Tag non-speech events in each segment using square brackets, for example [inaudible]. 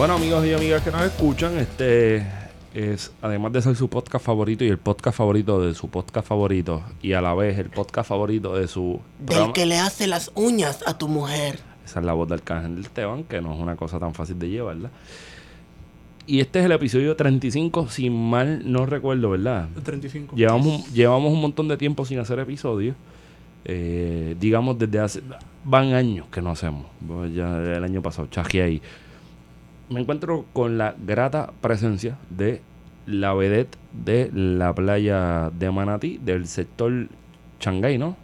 Bueno, amigos y amigas que nos escuchan, este es, además de ser su podcast favorito y el podcast favorito de su podcast favorito, y a la vez el podcast favorito de su Del programa- que le hace las uñas a tu mujer. Esa es la voz del Arcángel del Esteban, que no es una cosa tan fácil de llevar, ¿verdad? Y este es el episodio 35, si mal no recuerdo, ¿verdad? El 35. Llevamos, un- llevamos un montón de tiempo sin hacer episodios. Eh, digamos, desde hace. Van años que no hacemos. Pues Ya el año pasado, chaje ahí. Me encuentro con la grata presencia de la vedette de la playa de Manatí, del sector Changay, ¿no?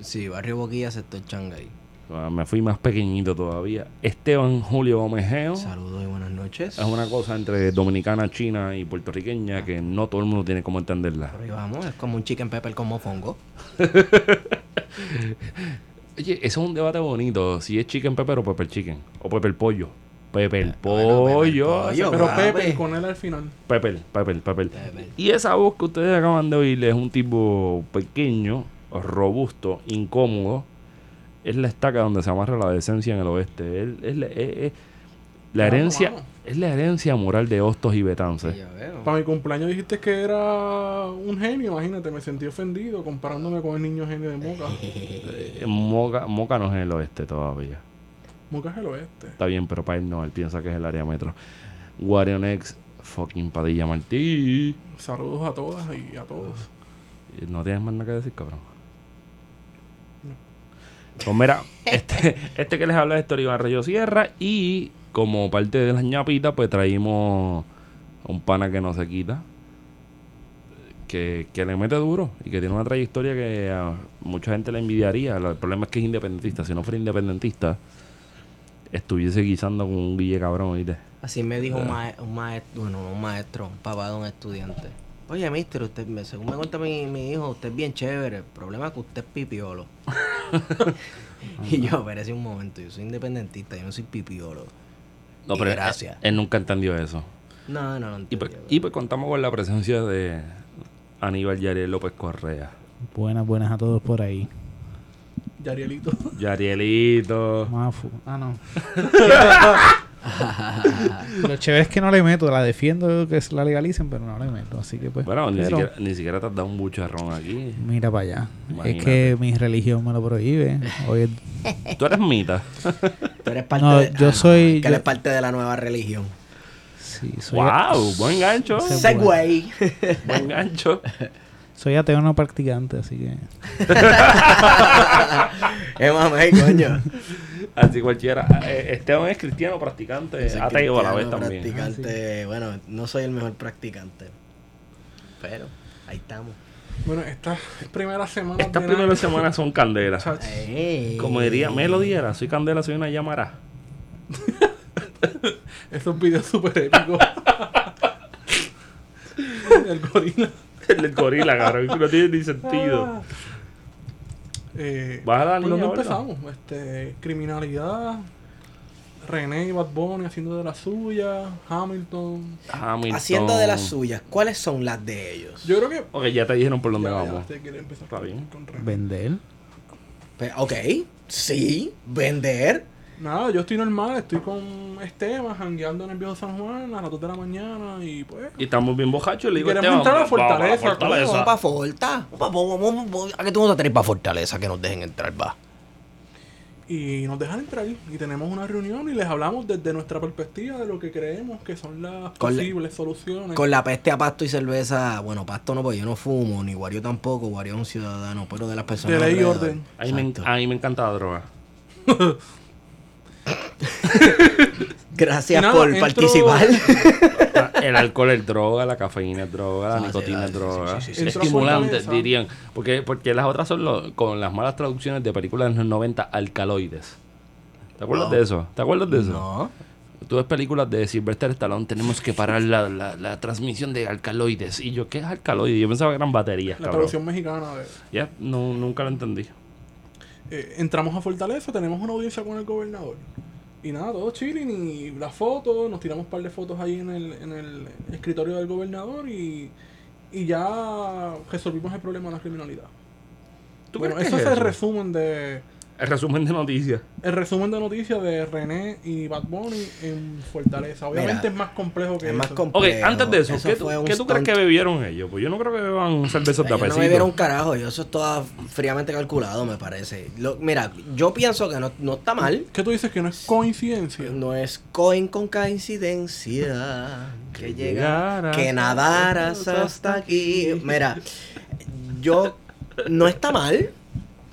Sí, Barrio Boquilla, sector Changay. Ah, Me fui más pequeñito todavía. Esteban Julio Gomejeo. Saludos y buenas noches. Es una cosa entre dominicana, china y puertorriqueña que no todo el mundo tiene cómo entenderla. Ahí vamos, es como un chicken pepper con mofongo. [laughs] Oye, eso es un debate bonito. Si es chicken pepper o pepper chicken. O pepper pollo. Pepper Eh, bueno, pollo. Pero. Pepe, con él al final. Pepper, pepper. Pepper. Y esa voz que ustedes acaban de oír es un tipo pequeño, robusto, incómodo. Es la estaca donde se amarra la decencia en el oeste. Él- es la, es- es la herencia, vamos. es la herencia moral de Hostos y Betances. Para mi cumpleaños dijiste que era un genio, imagínate, me sentí ofendido comparándome con el niño genio de Moca. Eh, [laughs] Moca, Moca no es en el oeste todavía. Moca es el oeste. Está bien, pero para él no, él piensa que es el área metro. Warionex, fucking Padilla Martí. Saludos a todas y a todos. No tienes más nada que decir, cabrón. Pues mira, [laughs] este, este que les habla es Iván Rayo Sierra y como parte de las ñapitas, pues traímos a un pana que no se quita, que, que le mete duro y que tiene una trayectoria que a mucha gente le envidiaría. El problema es que es independentista. Si no fuera independentista, estuviese guisando con un guille cabrón, ¿oíste? Así me dijo un, un maestro, bueno, no un maestro, un papá de un estudiante. Oye, mister, usted, me- según me cuenta mi, mi hijo, usted es bien chévere. El problema es que usted es pipiolo. [laughs] y yo, espérese un momento, yo soy independentista, yo no soy pipiolo. No, Y pero él- gracias. Él, nunca entendió eso. No, no, no Y pues, y pues contamos con la presencia de Aníbal Yariel López Correa. Buenas, buenas a todos por ahí. Yarielito. Yarielito. Mafu. Ah, no. [laughs] Lo chévere es que no le meto, la defiendo que la legalicen, pero no le meto. Así que pues. Bueno, ni pero siquiera, ni siquiera te has dado un bucharrón aquí. Mira para allá. Imagínate. Es que mi religión me lo prohíbe. Hoy es- [laughs] Tú eres mita. Tú eres parte No, de, yo soy- Que yo- eres parte de la nueva religión. sí, soy, ¡Wow! Buen gancho. Segway. Buen gancho. [laughs] soy ateo no practicante, así que. [laughs] es mamey, coño. Así cualquiera. Eh, Esteban es cristiano practicante, ateo a la vez también. Practicante, bueno, no soy el mejor practicante. Pero ahí estamos. Bueno, estas primeras semanas Estas primeras semanas son candelas. Como diría Melody, era, soy candela, soy una llamará. [laughs] Esos videos súper épicos. [laughs] El gorila. [laughs] El del gorila, cabrón. No tiene ni sentido. Eh, ¿Vas a la ¿Por línea, dónde Olga? empezamos? Este, criminalidad. René y Bad Bunny haciendo de la suya. Hamilton. Hamilton. Haciendo de las suyas, ¿cuáles son las de ellos? Yo creo que. Ok, ya te dijeron por dónde Ya, ya, vamos. quiere empezar Está con- bien. con. Vender. Pe- ok, sí, vender. Nada, yo estoy normal, estoy con Esteban, jangueando en el viejo San Juan a las 2 de la mañana y pues. Y estamos bien bojachos. Le digo, Queremos Esteban, entrar a la vamos para la fortaleza, fortaleza. Vamos para Forta. Vamos, vamos, vamos, vamos. ¿A qué tú vas a tener para Fortaleza que nos dejen entrar, va? Y nos dejan entrar y tenemos una reunión y les hablamos desde nuestra perspectiva de lo que creemos que son las Con la- posibles soluciones. Con la peste a pasto y cerveza. Bueno, pasto no, porque yo no fumo, ni Wario tampoco. Wario es un ciudadano, pero de las personas. De ley y orden. A mí, me, a mí me encanta la droga. [laughs] [laughs] Gracias nada, por entro- participar. [laughs] El alcohol es droga, la cafeína es droga, la Ah, sí, nicotina ah, es droga. sí, Estimulantes, dirían. Porque, porque las otras son lo- con las malas traducciones de películas de los 90, alcaloides. ¿Te acuerdas No. de eso? ¿Te acuerdas de eso? No. Tú ves películas de Sylvester Stallone, tenemos que parar la, la, la transmisión de alcaloides. Y yo, ¿qué es alcaloides? Yo pensaba que eran baterías, La cabrón. traducción mexicana de... Ya, no, nunca lo entendí. Eh, entramos a Fortaleza, tenemos una audiencia con el gobernador. Y nada, todo chilling y las fotos, nos tiramos un par de fotos ahí en el, en el escritorio del gobernador y, y ya resolvimos el problema de la criminalidad. ¿Tú Bueno, eso es es el eso? resumen de El resumen de noticias. el resumen de noticias de René y Bad Bunny en Fortaleza. Obviamente Mira, es más complejo que Es más eso. Ok, complejo. antes de eso, Eso ¿qué, tú, qué tú crees que bebieron ellos? Pues yo no creo que beban cervezas de no apesito. vieron un carajo, yo eso es todo fríamente calculado, me parece. Lo- mira, yo pienso que no, no está mal. ¿Qué tú dices que no es coincidencia? No es coin con coincidencia que Que llegara, que nadaras hasta aquí. Mira, yo no está mal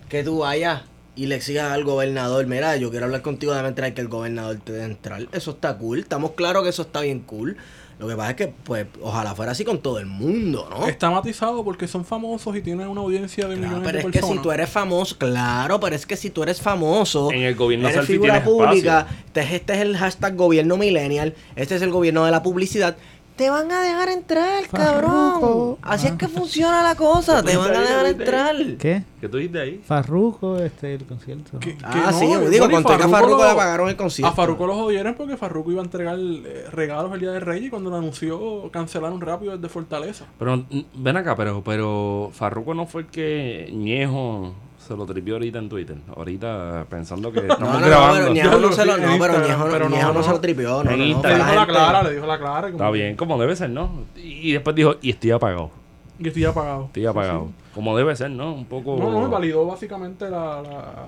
que tú vayas y le exigas al gobernador, mira, yo quiero hablar contigo de entrar que el gobernador te dé entrar. Eso está cool, estamos claros que eso está bien cool. Lo que pasa es que, pues, ojalá fuera así con todo el mundo, ¿no? Está matizado porque son famosos y tienen una audiencia de Claro, millones pero de es que personas. si tú eres famoso, claro, pero es que si tú eres famoso, En el gobierno eres figura pública, este, es- este es el hashtag gobierno millennial, este es el gobierno de la publicidad, te van a dejar entrar, cabrón. Farruko. Así es que funciona la cosa, te van a dejar entrar. ¿Qué? ¿Qué tú dices ahí? Farruko, este, el concierto. Que Ah, no, sí, bueno, digo, y con todo que a Farruko le pagaron el concierto. A Farruko lo jodieron porque Farruko iba a entregar eh, regalos el día de Reyes y cuando lo anunció cancelaron rápido desde Fortaleza. Pero mm, ven acá, pero, pero Farruko no fue el que Ñejo se lo tripió ahorita en Twitter. Ahorita pensando que [laughs] estamos No, no, pero Ñejo no se lo, no, pero Instagram, Ñejo, pero no, Ñejo no, no. se lo tripió, no, En Le dijo la clara, le dijo la clara. como- Está bien, como debe ser, ¿no? Y después dijo, y estoy apagado. Y estoy apagado. Estoy apagado. Como debe ser, ¿no? Un poco... No, no, validó básicamente la, la,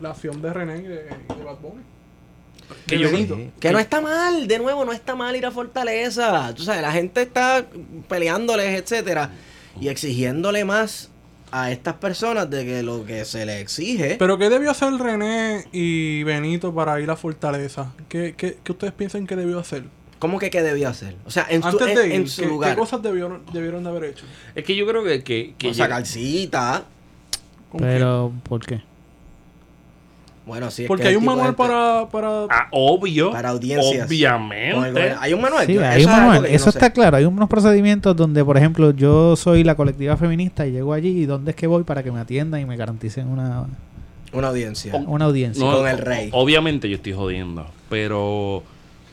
la acción de René y de, de Bad Bunny. Que yo- Benito. Que no está mal, de nuevo, no está mal ir a Fortaleza. Tú sabes, la gente está peleándoles, etcétera, y exigiéndole más a estas personas de que lo que se les exige. Pero ¿qué debió hacer René y Benito para ir a Fortaleza? ¿Qué, qué, qué ustedes piensan que debió hacer? ¿Cómo que qué debió hacer? O sea, en su, Antes en, de ir, en su ¿qué, lugar. qué cosas debieron, debieron de haber hecho? Es que yo creo que... que, que O sacar cita. ¿Con qué? Pero, ¿por qué? Bueno, sí. es Porque que hay un manual para... para Ah, obvio. Para audiencias. Obviamente. Hay un manual. Sí, Yo- hay eso un manual. Eso no sé. está claro. Hay unos procedimientos donde, por ejemplo, yo soy la colectiva feminista y llego allí y dónde es que voy para que me atiendan y me garanticen una, Una audiencia. una audiencia. No, Con el rey. Obviamente yo estoy jodiendo. Pero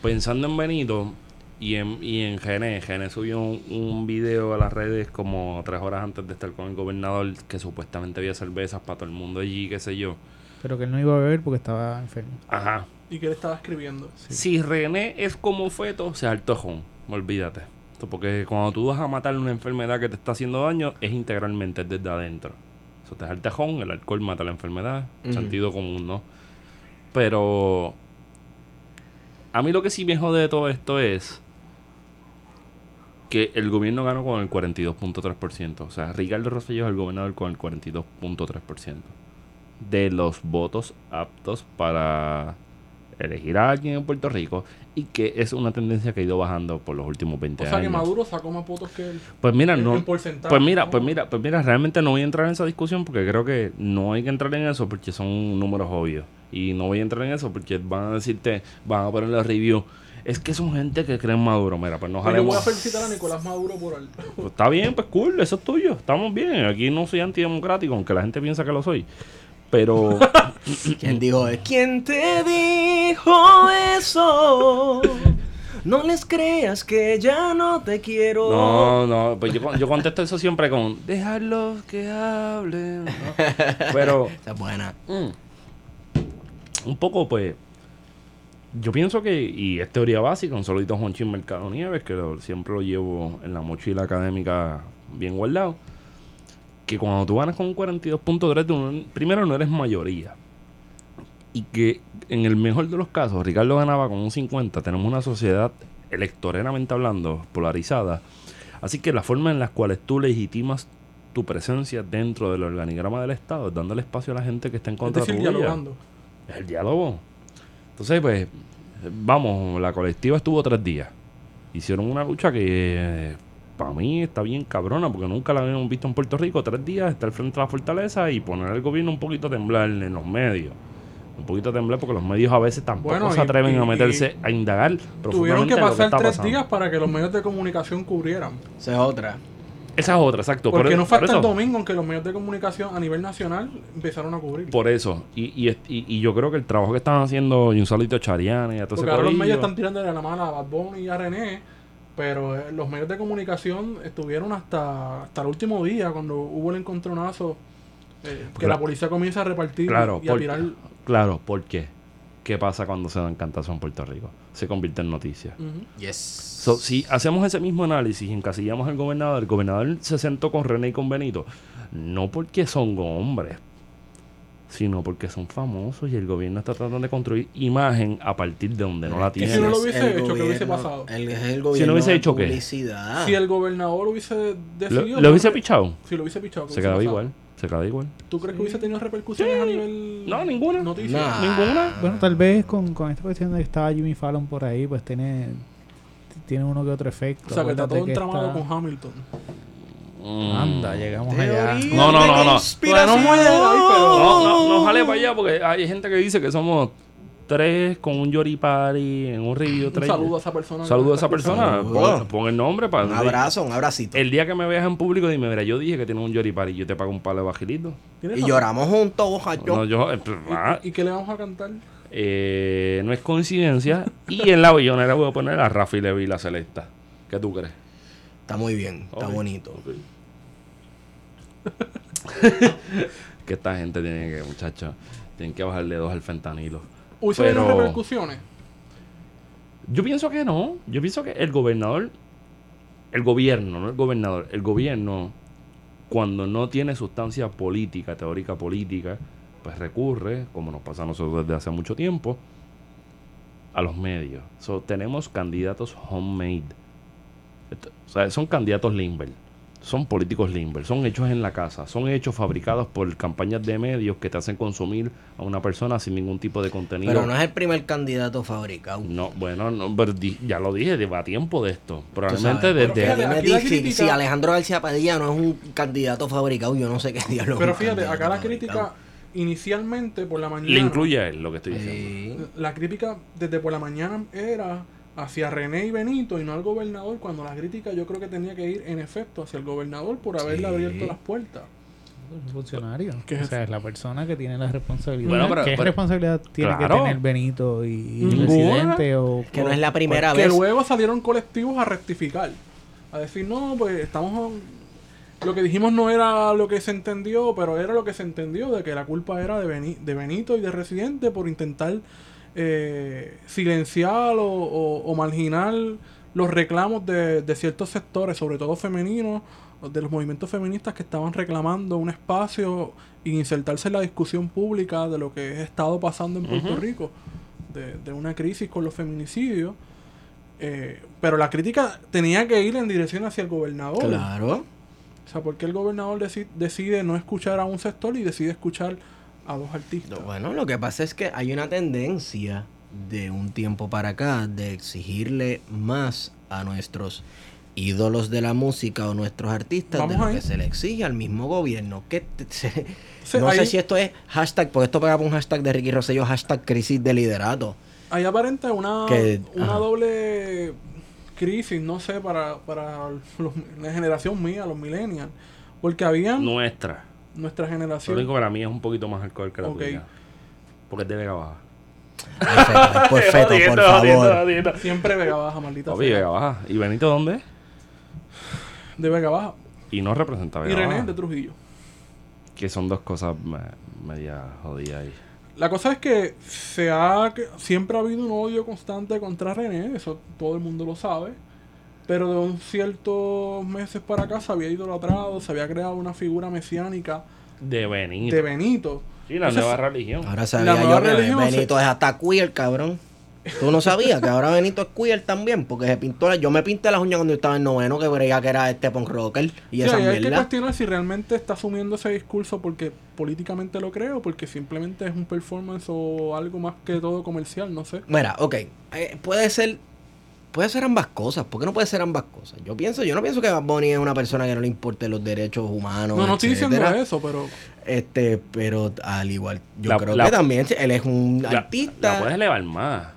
pensando en Benito y en, y en Gené, Gené subió un, un video a las redes como tres horas antes de estar con el gobernador que supuestamente había cervezas para todo el mundo allí, qué sé yo. Pero que él no iba a beber porque estaba enfermo. Ajá. ¿Y qué le estaba escribiendo? Si René es como feto, se altojón. Olvídate. Esto Porque cuando tú vas a matar una enfermedad que te está haciendo daño, es integralmente desde adentro. Eso te es el tejón, el alcohol mata la enfermedad, sentido común, ¿no? Pero a mí lo que sí me jode de todo esto es que el gobierno ganó con el 42.3%. O sea, Ricardo Rosselló es el gobernador con el 42.3% de los votos aptos para elegir a alguien en Puerto Rico y que es una tendencia que ha ido bajando por los últimos 20 O sea que años. Maduro sacó más votos que él. Pues mira, no. Pues mira, pues mira, pues mira, realmente no voy a entrar en esa discusión porque creo que no hay que entrar en eso porque son números obvios. Y no voy a entrar en eso porque van a decirte, van a poner la review. Es que son gente que cree en Maduro. Mira, pues no Pues yo voy a felicitar a Nicolás Maduro por él. Pues está bien, pues cool, eso es tuyo. Estamos bien. Aquí no soy antidemocrático, aunque la gente piensa que lo soy. Pero [laughs] ¿Quién dijo eso? ¿Quién te dijo eso? No les creas que ya no te quiero. No, no, pues yo, yo contesto eso siempre con déjalos que hablen. ¿no? Pero [laughs] Esa es buena. mm, un poco, pues, yo pienso que, y es teoría básica, un solito Juanchín Mercado Nieves, que lo- siempre lo llevo en la mochila académica bien guardado, que cuando tú ganas con un 42.3, tú no- primero no eres mayoría. Y que en el mejor de los casos, Ricardo ganaba con un 50. Tenemos una sociedad electoralmente hablando polarizada. Así que la forma en la cual tú legitimas tu presencia dentro del organigrama del Estado es dándole espacio a la gente que está en Es contra decir, tuya. dialogando. Es el diálogo. Entonces, pues, vamos, la colectiva estuvo tres días. Hicieron una lucha que para mí está bien cabrona, porque nunca la habíamos visto en Puerto Rico. Tres días, estar frente a la fortaleza y poner al gobierno un poquito a temblar en los medios. Un poquito de temblor porque los medios a veces tampoco Bueno, se atreven y- a meterse a indagar Tuvieron que pasar está tres pasando. días para que los medios de comunicación cubrieran. Esa es otra. Esa es otra, exacto. Porque por, no fue por hasta el domingo en que los medios de comunicación a nivel nacional empezaron a cubrir. Por eso. Y, y, y- y yo creo que el trabajo que están haciendo y un saludito a Chariana y a todo Porque ese ahora los medios están tirando de la mano a Bad Bunny y a René, pero eh, los medios de comunicación estuvieron hasta, hasta el último día, cuando hubo el encontronazo, eh, que Claro. la policía comienza a repartir Claro, y a por- tirar. Claro, ¿por qué? ¿Qué pasa cuando se dan cantazos en Puerto Rico? Se convierte en noticia. Yes. So, si hacemos ese mismo análisis y encasillamos al gobernador, el gobernador se sentó con René y con Benito, no porque son hombres, sino porque son famosos y el gobierno está tratando de construir imagen a partir de donde no la que si tiene. no lo Es hubiese el hecho, ¿qué hubiese gobierno- pasado? El, el gobierno hubiese de hecho qué? Si el gobernador hubiese ¿Lo, decidido. lo hubiese porque- pichado? Si lo hubiese pichado. ¿qué Se hubiese quedaba igual. Se quedaba igual. ¿Tú crees que hubiese tenido repercusiones a nivel. No, ninguna. Noticia? Nah. Ninguna. Bueno, tal vez con, con esta cuestión de que estaba Jimmy Fallon por ahí, pues tiene, tiene uno que otro efecto. O sea, que está todo entramado está- con Hamilton. Anda, llegamos allá. Teoría No, no, no, no. conspiración. Bueno, no No, no, no jale para allá porque hay gente que dice que somos tres con un Yori Party en un review Un saludo a esa persona. Saludo a esa persona. Pon, pon el nombre para. Un abrazo, un abracito. El día que me veas en público, dime, mira, yo dije que tienes un Yori Party y yo te pago un palo de bajilito. ¿Tienes Y lloramos juntos, bojacho. No, yo. eh, pues, ah, ¿Y qué le vamos a cantar? eh, no es coincidencia. [laughs] y en la billonera voy a poner a Rafi Levi la Celesta. ¿Qué tú crees? Está muy bien, está Ok. bonito. Que esta gente tiene que, muchachos, tienen que bajarle dos al fentanilo. ¿Hubiese Pero- habido repercusiones? Yo pienso que no. Yo pienso que el gobernador, el gobierno, no el gobernador, el gobierno, cuando no tiene sustancia política, teórica política, pues recurre, como nos pasa a nosotros desde hace mucho tiempo, a los medios. So, tenemos candidatos homemade. Esto- o sea, son candidatos Limber. Son políticos Limber. Son hechos en la casa. Son hechos fabricados por campañas de medios que te hacen consumir a una persona sin ningún tipo de contenido. Pero no es el primer candidato fabricado. No, bueno, no, pero di- ya lo dije, lleva tiempo de esto. Probablemente sabes, desde... Fíjate, aquí si- crítica- Si Alejandro García Padilla no es un candidato fabricado, yo no sé qué diablo. Pero fíjate, acá la fabricado. crítica inicialmente por la mañana. le incluye a él lo que estoy diciendo. Sí. La crítica desde por la mañana era hacia René y Benito y no al gobernador, cuando la crítica yo creo que tenía que ir en efecto hacia el gobernador por haberle Sí. abierto las puertas. Es un funcionario. ¿Qué es o sea, es la persona que tiene la responsabilidad. Bueno, pero- ¿Qué pero- responsabilidad tiene Claro. que tener Benito y, y el presidente? O, Que no es la primera que vez. luego salieron colectivos a rectificar, a decir, no, pues estamos... Lo que dijimos no era lo que se entendió, pero era lo que se entendió, de que la culpa era de, Beni- de Benito y de Residente por intentar eh, silenciar o, o- o marginar los reclamos de, de ciertos sectores, sobre todo femeninos, de los movimientos feministas que estaban reclamando un espacio y insertarse en la discusión pública de lo que ha estado pasando en Puerto. Rico, de, de una crisis con los feminicidios. Eh, pero la crítica tenía que ir en dirección hacia el gobernador. Claro. O sea, ¿por qué el gobernador deci- decide no escuchar a un sector y decide escuchar a dos artistas? Bueno, lo que pasa es que hay una tendencia de un tiempo para acá de exigirle más a nuestros ídolos de la música o nuestros artistas de lo ahí. que se le exige al mismo gobierno. Que te- [laughs] se- Sí, no sé ahí- si esto es hashtag, porque esto pega por un hashtag de Ricky Rosselló, hashtag crisis de liderato. Hay aparente una, Que- una ajá. doble crisis, no sé, para, para los- la generación mía, los millennials. Porque habían Nuestra. Nuestra Lo generación. único que la mía es un poquito más alcohol que la Ok. tuya. Porque es de Vega Baja. Ay, por [laughs] feto, por favor. Siempre Vega Baja, maldita sea. Vega Baja. ¿Y Benito dónde? De Vega Baja. Y no representa Y Vega René Baja. de Trujillo. Que son dos cosas me- media jodidas ahí. La cosa es que se ha que siempre ha habido un odio constante contra René, eso todo el mundo lo sabe. Pero de un ciertos meses para acá se había idolatrado, se había creado una figura mesiánica De Benito. de Benito. Sí, la nueva religión. Ahora sabía nueva yo que religión Benito es hasta queer, cabrón. Tú no sabías que ahora Benito es queer también, porque se pintó la- Yo me pinté las uñas cuando yo estaba en noveno, que creía que era este punk rocker y Sí, esa ahí hay que mierda. cuestionar si realmente está asumiendo ese discurso porque políticamente lo creo, porque simplemente es un performance o algo más que todo comercial, no sé. Mira, ok. eh, puede ser puede ser ambas cosas. ¿Por qué no puede ser ambas cosas? Yo pienso, yo no pienso que Bad Bunny es una persona que no le importe los derechos humanos. No, no estoy diciendo eso, pero Este, pero al igual, yo La- creo la- que también él es un La, artista. la puedes elevar más.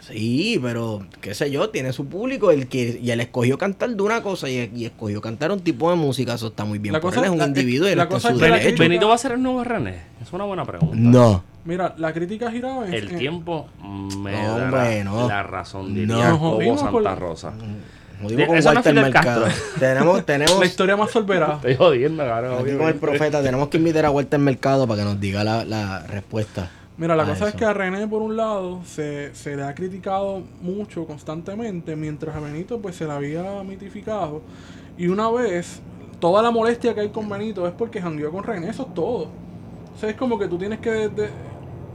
Sí, pero qué sé yo, tiene su público el que y él escogió cantar de una cosa y, y escogió cantar un tipo de música, eso está muy bien. La por cosa- él es un la- individuo y la cosa su es que ¿Benito va a ser el nuevo René? Es una buena pregunta. No. Mira, la crítica giraba en, El tiempo me No, dará hombre, no. la razón, No. diría Nos Cobo jodimos con Santa la- Rosa. Jodimos con Eso no es Walter Fidel Mercado. [laughs] Tenemos, tenemos la historia más solverada. [laughs] Estoy jodiendo, cabrón. aquí con el profeta, tenemos que invitar a Walter Mercado para que nos diga la, la respuesta. Mira, la cosa es que a René, por un lado, se, se le ha criticado mucho constantemente, mientras a Benito pues se le había mitificado. Y una vez, toda la molestia que hay con Benito es porque jangueó con René, eso es todo. O sea, es como que tú tienes que... de-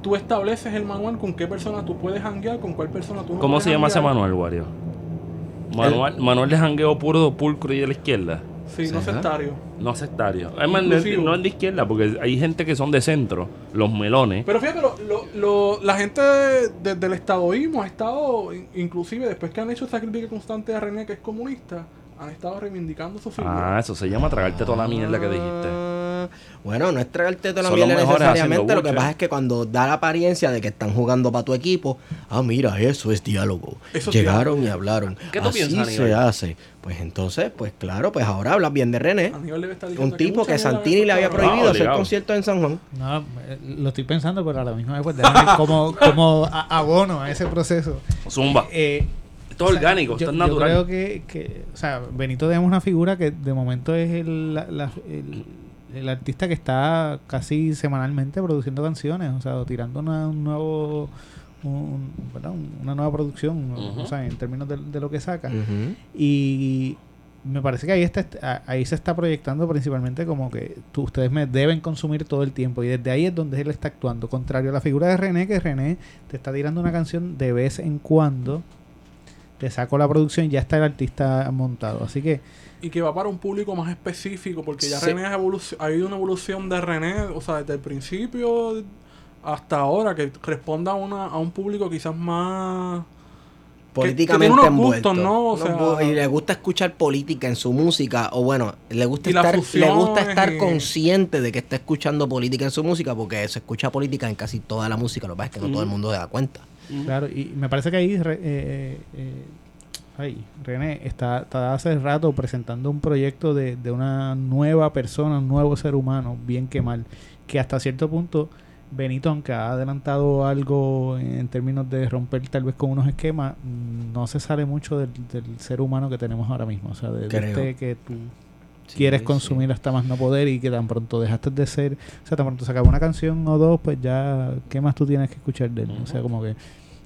tú estableces el manual con qué persona tú puedes janguear, con cuál persona tú no ¿Cómo puedes se llama ese. Manuel, Wario? Manuel, Manuel de jangueo puro, pulcro y de la izquierda. Sí, no sectario. No sectario. Es más, no es, Inclusivo. no es de izquierda, porque hay gente que son de centro, los melones. Pero fíjate, lo, lo- lo- la gente desde el estadoísmo ha estado, in- inclusive después que han hecho esa crítica constante a René, que es comunista, han estado reivindicando su figura. Ah, eso se llama tragarte toda la mierda que dijiste. Ah, Bueno, no es tragarte toda la Son mierda necesariamente. Lo que pasa es que cuando da la apariencia de que están jugando para tu equipo, ah, mira, eso es diálogo. Eso Llegaron y hablaron. ¿Qué tú Así piensas, se Aníbal? hace. Pues entonces, pues claro, pues ahora hablas bien de René. Un tipo que Santini le había prohibido Ah, hacer conciertos en San Juan. No, eh, lo estoy pensando, pero a la misma vez, pues, déjame como, [laughs] como abono a ese proceso. Zumba. Eh, Esto es o sea, orgánico, yo, esto es yo natural. creo que, que, o sea, Benito tenemos una figura que de momento es el, la- la- el, el artista que está casi semanalmente produciendo canciones, o sea, o tirando una, un nuevo, un- una nueva producción, o sea, en términos de, de lo que saca. Y me parece que ahí está ahí se está proyectando principalmente como que tú- ustedes me deben consumir todo el tiempo y desde ahí es donde él está actuando contrario a la figura de René que René te está tirando una canción de vez en cuando te saco la producción y ya está el artista montado así que Y que va para un público más específico, porque ya Sí. René ha, habido una evolución de René, o sea, desde el principio hasta ahora, que responda a, una, a un público quizás más... Políticamente unos envuelto. gustos, ¿no? O Unos sea- gu- y le gusta escuchar política en su música. O bueno, le gusta estar, le gusta estar y- consciente de que está escuchando política en su música, porque se escucha política en casi toda la música. Lo que pasa es que no todo el mundo se da cuenta. Claro y me parece que ahí eh, eh, ay, René está, está hace rato presentando un proyecto de, de una nueva persona un nuevo ser humano bien que mal que hasta cierto punto Benito, aunque ha adelantado algo en términos de romper tal vez con unos esquemas, no se sale mucho del, del ser humano que tenemos ahora mismo. O sea, de, de este que tú Sí, quieres sí. consumir hasta más no poder y que tan pronto dejaste de ser, o sea, tan pronto se una canción o dos, pues ya, ¿qué más tú tienes que escuchar de él? O sea, como que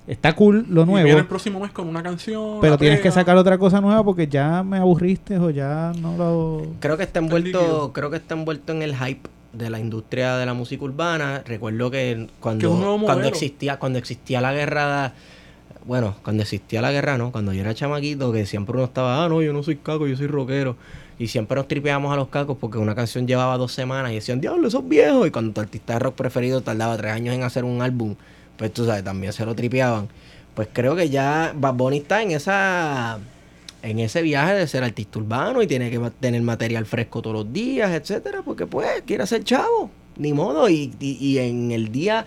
está cool lo y nuevo. viene el próximo mes con una canción. Pero tienes que sacar otra cosa nueva porque ya me aburriste o ya no lo... Creo que está envuelto, creo que está envuelto en el hype de la industria de la música urbana. Recuerdo que cuando, cuando existía, cuando existía la guerra, bueno, cuando existía la guerra, ¿no? Cuando yo era chamaquito, que siempre uno estaba, ah, no, yo no soy caco, yo soy rockero. Y siempre nos tripeábamos a los cacos porque una canción llevaba dos semanas y decían, diablo, esos viejos. Y cuando tu artista de rock preferido tardaba tres años en hacer un álbum, pues tú sabes, también se lo tripeaban. Pues creo que ya Bad Bunny está en esa en ese viaje de ser artista urbano y tiene que tener material fresco todos los días, etcétera, porque pues quiere ser chavo, ni modo. Y, y- y en el día,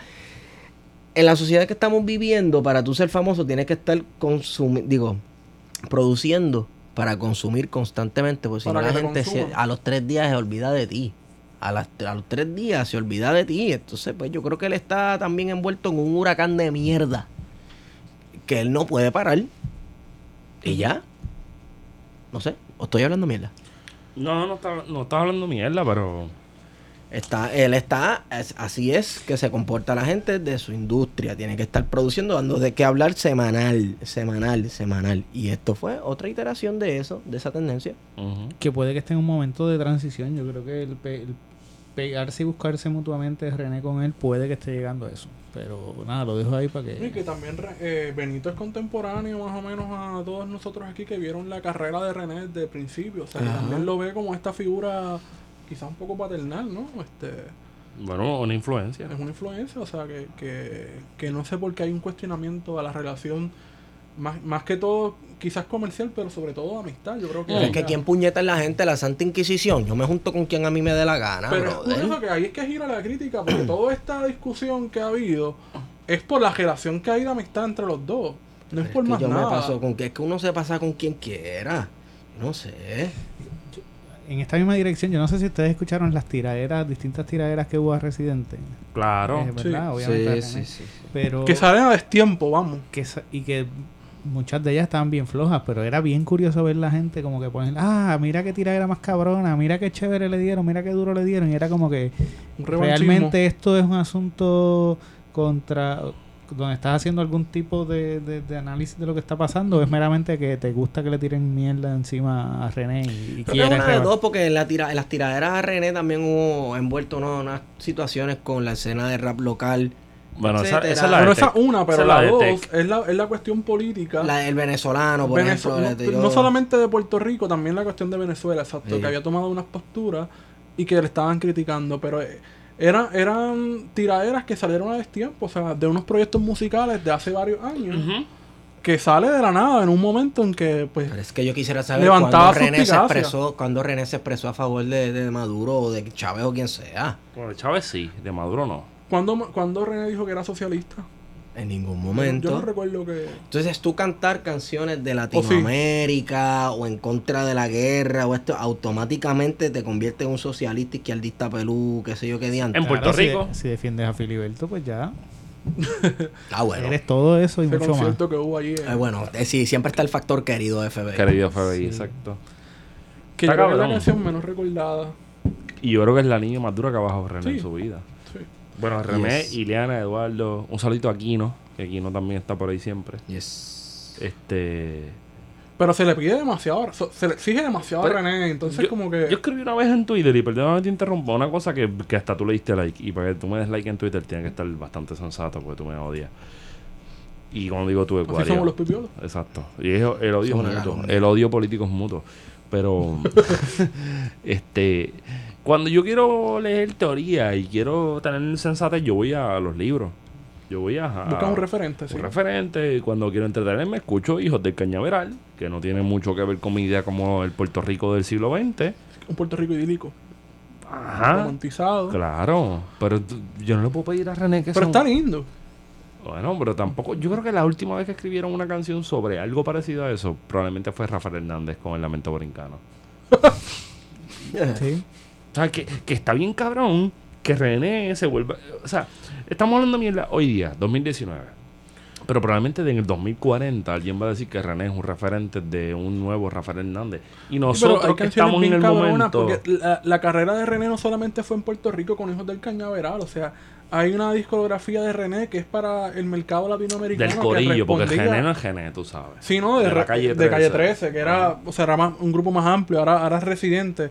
en la sociedad que estamos viviendo, para tú ser famoso tienes que estar consumi digo, produciendo para consumir constantemente, porque si no la gente se- a los tres días se olvida de ti. A, las- a los tres días se olvida de ti. Entonces, pues yo creo que él está también envuelto en un huracán de mierda que él no puede parar. Y ya. No sé, o estoy hablando mierda. No, no está, no está hablando mierda, pero. Está, él está, es- así es que se comporta la gente de su industria. Tiene que estar produciendo, dando de qué hablar semanal, semanal, semanal. Y esto fue otra iteración de eso, de esa tendencia. que puede que esté en un momento de transición. Yo creo que el, pe- el pegarse y buscarse mutuamente René con él puede que esté llegando a eso. Pero nada, lo dejo ahí para Y que... que también eh, Benito es contemporáneo más o menos a todos nosotros aquí que vieron la carrera de René desde el principio. O sea, que también lo ve como esta figura quizás un poco paternal, ¿no? Este, Bueno, una influencia. es una influencia, o sea, que, que, que no sé por qué hay un cuestionamiento a la relación, más, más que todo quizás comercial, pero sobre todo amistad. Yo creo que. Es que quien puñeta es la gente la Santa Inquisición. Yo me junto con quien a mí me dé la gana, Pero es brother. curioso que ahí es que gira la crítica, porque toda esta discusión que ha habido es por la relación que hay de amistad entre los dos. No es Es por que más yo me nada. paso con que es que uno se pasa con quien quiera. No sé. En esta misma dirección, yo no sé si ustedes escucharon las tiraderas, distintas tiraderas que hubo a Residente. Claro. Eh, ¿Verdad? Obviamente. René. Pero Que salen a destiempo, vamos. que y que muchas de ellas estaban bien flojas, pero era bien curioso ver la gente como que ponen, ah, mira qué tiradera más cabrona, mira qué chévere le dieron, mira qué duro le dieron, y era como que realmente esto es un asunto contra donde estás haciendo algún tipo de, de- de análisis de lo que está pasando, es meramente que te gusta que le tiren mierda encima a René y, y Creo que una de dos, porque en, la tira, en las tiraderas a René también hubo envuelto ¿no? unas situaciones con la escena de rap local. Bueno, esa, esa es la de esa una, pero Esa es la, de dos es la, es la cuestión política. La, el venezolano, por ejemplo. no, no solamente de Puerto Rico, también la cuestión de Venezuela, exacto, Sí. que había tomado unas posturas y que le estaban criticando, pero eh, era- eran tiraderas que salieron a destiempo, o sea, de unos proyectos musicales de hace varios años, que sale de la nada en un momento en que, pues, Pero es que yo quisiera saber cuándo René se expresó, cuando René se expresó a favor de, de Maduro o de Chávez o quien sea. Bueno, de Chávez sí, de Maduro no. cuando, cuando René dijo que era socialista, En ningún yo momento. no recuerdo que... Entonces tú cantar canciones de sí. Latinoamérica o, en contra de la guerra o esto automáticamente te convierte en un socialista izquierdista pelú, qué sé yo qué diante. En Puerto Claro, Rico. Si, defiendes a Filiberto, pues ya [laughs] Ah, bueno. eres todo eso y Ese mucho más. concierto que hubo allí. Eh, bueno, eh, sí, siempre está el factor querido de FBI. Querido FBI, exacto. que yo creo que es la canción menos recordada. Y yo creo que es la niña más dura que ha bajado René Sí. en su vida. Bueno, René, Yes. Ileana, Eduardo, un saludito a Aquino, que Aquino también está por ahí siempre. Yes. Este. Pero se le pide demasiado, se le exige demasiado Pero a René, entonces yo, como que... yo escribí una vez en Twitter y perdóname que te interrumpa, una cosa que, que hasta tú le diste like. Y para que tú me des like en Twitter tiene que estar bastante sensato porque tú me odias. Y cuando digo tú, así Ecuador. somos los pipiolos. Exacto. Y es- el odio es mutuo. El odio político es mutuo. Pero, [laughs] este, cuando yo quiero leer teoría y quiero tener sensatez, yo voy a los libros. Yo voy a. Buscan un referente, sí. un referente. Y cuando quiero entretenerme, escucho Hijos del Cañaveral, que no tiene mucho que ver con mi idea como el Puerto Rico del siglo XX. Un Puerto Rico idílico, Ajá. romantizado. Claro. Pero yo no le puedo pedir a René que Pero sea está lindo. Bueno, pero tampoco. Yo creo que la última vez que escribieron una canción sobre algo parecido a eso, probablemente fue Rafael Hernández con El Lamento Brincano. [laughs] Sí. O sea, que, que está bien cabrón que René se vuelva. O sea, estamos hablando mierda hoy día, 2019. Pero probablemente en el 2040 alguien va a decir que René es un referente de un nuevo Rafael Hernández. Y Sí, pero nosotros hay que estamos en el momento. Porque la, la carrera de René no solamente fue en Puerto Rico con Hijos del Cañaveral, o sea, hay una discografía de René que es para el mercado latinoamericano. Del que corillo, porque René no es René, tú sabes. Sí, no, de, de la re- calle de calle 13, 13, que era, o sea, era más- un grupo más amplio, ahora, ahora es residente,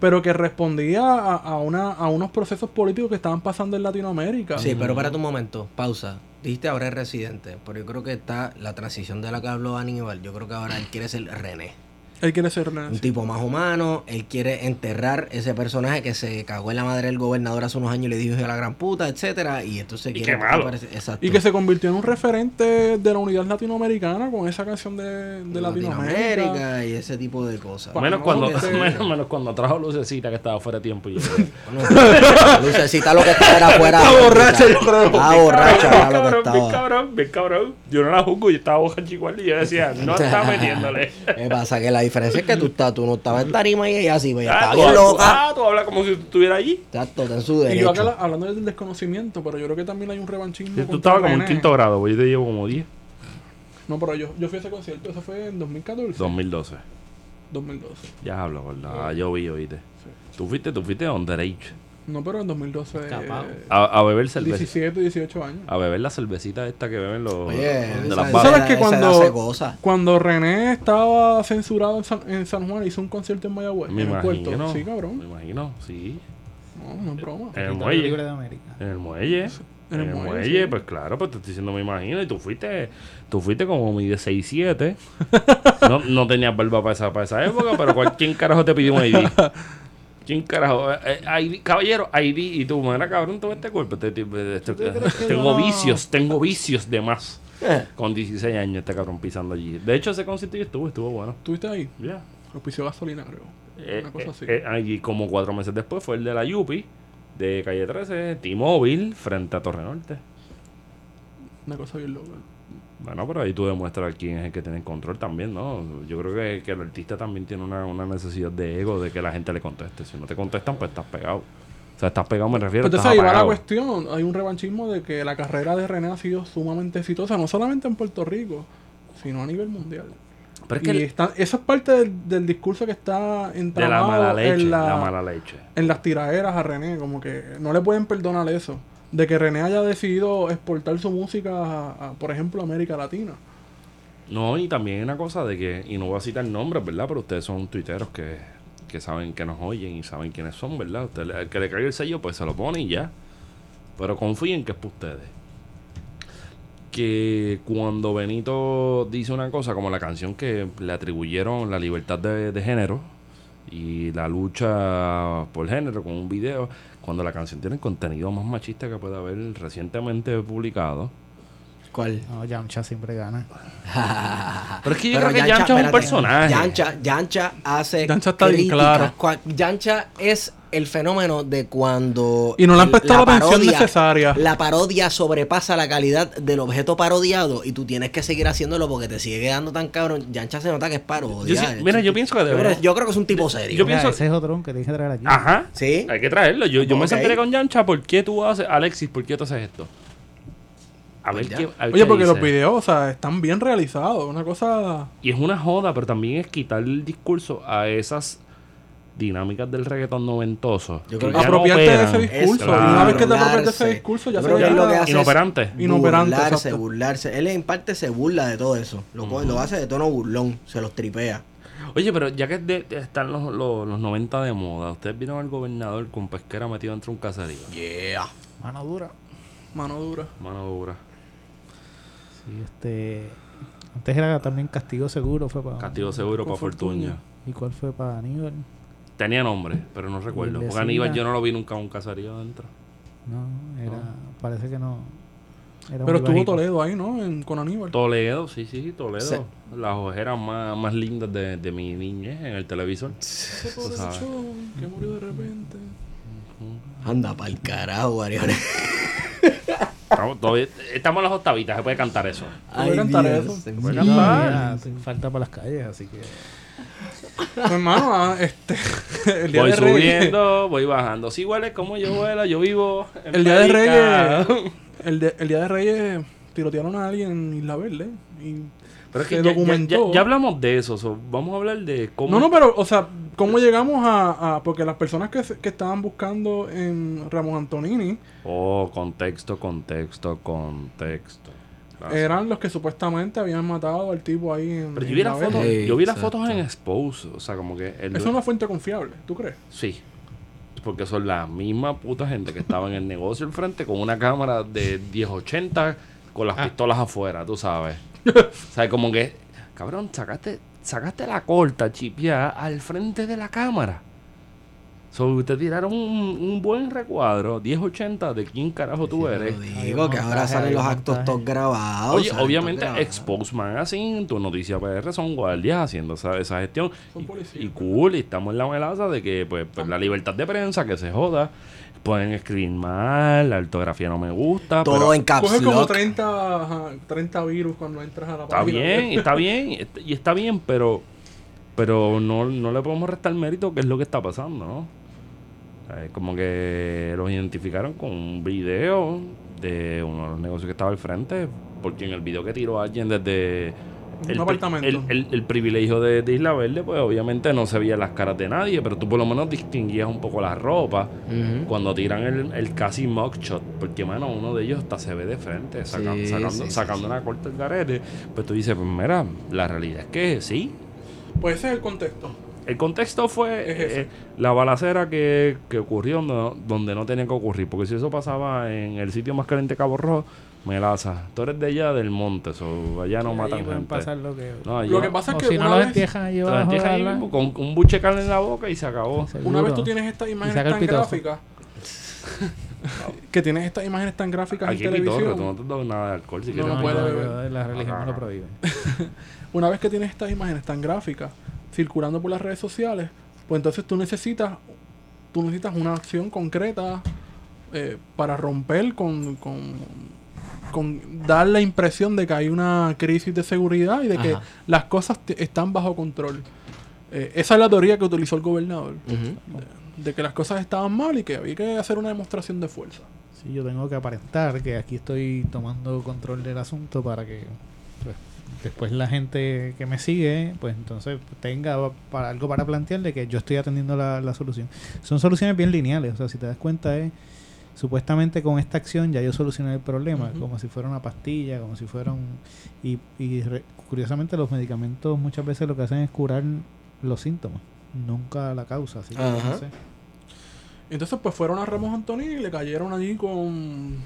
pero que respondía a, a una, a unos procesos políticos que estaban pasando en Latinoamérica. Sí, pero para un momento, pausa. Dijiste ahora es residente, pero yo creo que está la transición de la que habló Aníbal. Yo creo que ahora él quiere ser René. Él quiere ser René. Un sí. tipo más humano, él quiere enterrar ese personaje que se cagó en la madre del gobernador hace unos años y le dijo hijo de la gran puta, etcétera, y entonces Y quiere qué malo. aparecer- Exacto. Y que se convirtió en un referente de la unidad latinoamericana con esa canción de, de Latinoamérica. Latinoamérica y ese tipo de cosas. Bueno, Menos cuando, se- [laughs] menos, menos cuando trajo Lucecita que estaba fuera de tiempo. Y yo, [laughs] Bueno, Lucecita lo que estaba era afuera. Está borracha, yo creo. Estaba borracha, bien era lo que cabrón, bien estaba. cabrón, bien cabrón. Yo no la juzgo, yo estaba boca igual y yo decía, no está metiéndole. [laughs] ¿Qué pasa? Que la diferencia es que tú, estás, tú no estabas en tarima y ella sí, pues ella Ah, estaba tú, bien loca. ah, tú hablas como si tú estuvieras allí. Exacto, está en su Y yo acá derecho. la- hablando del desconocimiento, pero yo creo que también hay un revanchismo. Tú contra estabas como en quinto grado, pues yo te llevo como 10. No, pero yo, yo fui a ese concierto, eso fue en 2014. 2012. 2012. Ya hablo, ¿verdad? Ah, yo vi, oíste. Tú fuiste, tú fuiste underage. No, pero en 2012. Escapado. eh, A, a beber cerveza. 17, 18 años. A beber la cervecita esta que beben los Oye, de esa- las. ¿Sabes que cuando-. Cuando René estaba censurado en San, en San Juan, hizo un concierto en Mayagüez, Me en el puerto. imagino. Sí, Me cabrón. imagino, sí. No, no es broma. En el muelle. libre de América. En el muelle. En el muelle, sí. pues claro, pues te estoy diciendo, me imagino. Y tú fuiste, tú fuiste como mi de 6'7". [laughs] no, no tenías barba para esa, para esa época, pero ¿cuál- ¿quién carajo te pidió un ID? [laughs] ¿Quién carajo? Eh, eh, ID, caballero, ID. Y tú, mira, cabrón, todo este cuerpo. te- te- te- te- crees que tengo no- vicios, tengo vicios de más. Con 16 años este cabrón pisando allí. De hecho, ese concierto yo estuve, estuvo bueno. ¿Estuviste ahí? Ya. Auspicio gasolina, creo. Eh, Una cosa eh, así. eh, y como cuatro meses después fue el de la Yupi, de Calle 13, T-Mobile, frente a Torre Norte. Una cosa bien loca. Bueno, pero ahí tú demuestras quién es el que tiene el control también, ¿no? Yo creo que, que el artista también tiene una, una necesidad de ego de que la gente le conteste. Si no te contestan, pues estás pegado. O sea, estás pegado, me refiero. Pero estás entonces ahí va la cuestión. Hay un revanchismo de que la carrera de René ha sido sumamente exitosa, no solamente en Puerto Rico, sino a nivel mundial. Pero es y que el- está- eso es parte del, del discurso que está de la entramado mala leche, en, la, la mala leche. en las tiraderas a René. Como que no le pueden perdonar eso. De que René haya decidido exportar su música, a, por ejemplo, a América Latina. No, y también una cosa de que, y no voy a citar nombres, ¿verdad? Pero ustedes son tuiteros que, que saben que nos oyen y saben quiénes son, ¿verdad? El que le caiga el sello, pues se lo pone y ya. Pero confíen que es para ustedes. Que cuando Benito dice una cosa, como la canción que le atribuyeron la libertad de, de género y la lucha por género con un video, cuando la canción tiene contenido más machista que puede haber recientemente publicado. ¿Cuál? No, Yamcha siempre gana. [laughs] Pero es que yo Pero creo que Yancha es un personaje. Yancha, Yancha hace. Yancha está bien crítica. claro. Yancha es el fenómeno de cuando. Y no le han la prestado la atención necesaria. La parodia sobrepasa la calidad del objeto parodiado y tú tienes que seguir haciéndolo porque te sigue quedando tan cabrón. Yancha se nota que es parodia. Yo sí- mira, yo pienso que Yo creo, debería. yo creo que es un tipo serio. Yo Mira, pienso- ese es otro que tienes que traer aquí. Ajá. ¿Sí? Hay que traerlo. Yo, yo me sentaré con Yancha. ¿Por qué tú haces, Alexis, por qué tú haces esto? A Pues ver ya. qué. a ver Oye, qué porque los videos, o sea, están bien realizados. Una cosa. Y es una joda, pero también es quitar el discurso a esas dinámicas del reggaetón noventoso. Yo creo que que ya no apropiarte de ese discurso. Claro. Y una vez que te apropias de Burlarse. ese discurso, ya Yo se creo que él lo que queda- hace Inoperante. es Inoperante, burlarse, exacto. burlarse. Él en parte se burla de todo eso. Lo, hace de tono burlón, se los tripea. Oye, pero ya que de- de- están los, los, los 90 de moda, ¿ustedes vieron al gobernador con pesquera metido dentro de un caserío? Yeah. Mano dura. Mano dura. Mano dura. Sí, este. Antes era también Castigo Seguro, fue para. Castigo seguro para Fortuño. Fortuño. ¿Y cuál fue para Aníbal? Tenía nombre, pero no recuerdo. Porque. Aníbal yo no lo vi nunca en un caserío adentro. No, era. Parece que no. Era Pero estuvo bajito. Toledo ahí, ¿no? En- con Aníbal. Toledo, sí, sí, Toledo. Sí. Las ojeras más, más lindas de, de mi niñez en el televisor. Ese Tú sabes. que murió de repente. Anda pa'l carajo, Ariane. Estamos, todavía- estamos en las octavitas, se puede cantar eso. Ay, voy a cantar eso. Se puede Sí, cantar. ya, hacen falta para las calles, así que. Pues, hermano, ah, este. [laughs] El día Voy de Reyes. subiendo, voy bajando. Si huele como yo vuelo, yo vivo. en El día de. Reyes. El, de- el día de Reyes tirotearon a alguien en Isla Verde. Y Pero es que se ya, ya- documentó. ya- ya hablamos de eso. so, vamos a hablar de cómo. No, no, pero, o sea, ¿cómo llegamos a, a- Porque las personas que, estaban buscando en Ramón Antonini Oh, contexto, contexto, contexto. Gracias. eran los que supuestamente habían matado al tipo ahí en. Pero yo en vi las fotos, yo vi las fotos en Expose, o sea, como que el Es una fuente confiable, ¿tú crees? Sí. Porque son la misma puta gente que estaba en el [laughs] negocio al frente con una cámara de 1080 con las pistolas afuera, tú sabes. [laughs] o sea, como que, cabrón, sacaste, sacaste la corta chipia al frente de la cámara. So, te tiraron un, un buen recuadro, 1080 de quién carajo tú eres. Digo que ahora salen los actos todos grabados. Oye, obviamente. Expose Magazine, tu noticia PR son guardias haciendo esa, esa gestión. Son Y, policías. y cool, y estamos en la melaza de que pues, pues, la libertad de prensa, que se joda. Pueden escribir mal, la ortografía no me gusta. Todo pero en caps Coge como lock. 30, ajá, 30 virus cuando entras a la está página. bien, [laughs] está bien, y está- está bien, pero pero no, no le podemos restar mérito que es lo que está pasando, ¿no? Eh, como que los identificaron con un video de uno de los negocios que estaba al frente, porque en el video que tiró alguien desde el, el- el- el privilegio de, de Isla Verde, pues obviamente no se veían las caras de nadie, pero tú por lo menos distinguías un poco la ropa Ujú. cuando tiran el, el casi mugshot, porque mano, uno de ellos hasta se ve de frente, saca- Sí, sacando, sí, sacando sí. una corta el garete, pues tú dices, pues mira, la realidad es que sí. Pues ese es el contexto. El contexto fue Es ese. eh, la balacera que, que ocurrió donde, donde no tenía que ocurrir, porque si eso pasaba en el sitio más caliente de Cabo Rojo, melaza. Tú eres de allá del monte, o allá no Ahí matan gente. pasar lo que. No, allí Lo que no. pasa es o que si no una mismo con un buche de carne en la boca y se acabó. Seguro. una vez tú tienes estas imágenes tan gráficas, que tienes estas imágenes tan gráficas Aquí en televisión. tú no te nada de alcohol si No, quieres. no No, puede yo- beber. la religión me lo prohíbe. [laughs] Una vez que tienes estas imágenes tan gráficas circulando por las redes sociales, pues entonces tú necesitas, tú necesitas una acción concreta eh, para romper con, con, con dar la impresión de que hay una crisis de seguridad y de que Ajá. las cosas te- están bajo control. Eh, esa es la teoría que utilizó el gobernador, Ujú. de, de que las cosas estaban mal y que había que hacer una demostración de fuerza. Sí, yo tengo que aparentar que aquí estoy tomando control del asunto para que pues, después la gente que me sigue, pues entonces tenga para, algo para plantear de que yo estoy atendiendo la, la solución. Son soluciones bien lineales, o sea, si te das cuenta es supuestamente con esta acción ya yo solucioné el problema, como si fuera una pastilla, como si fuera un... Y, y re- curiosamente los medicamentos muchas veces lo que hacen es curar los síntomas, nunca la causa, así que no sé. Entonces, pues fueron a Ramos Antonio y le cayeron allí con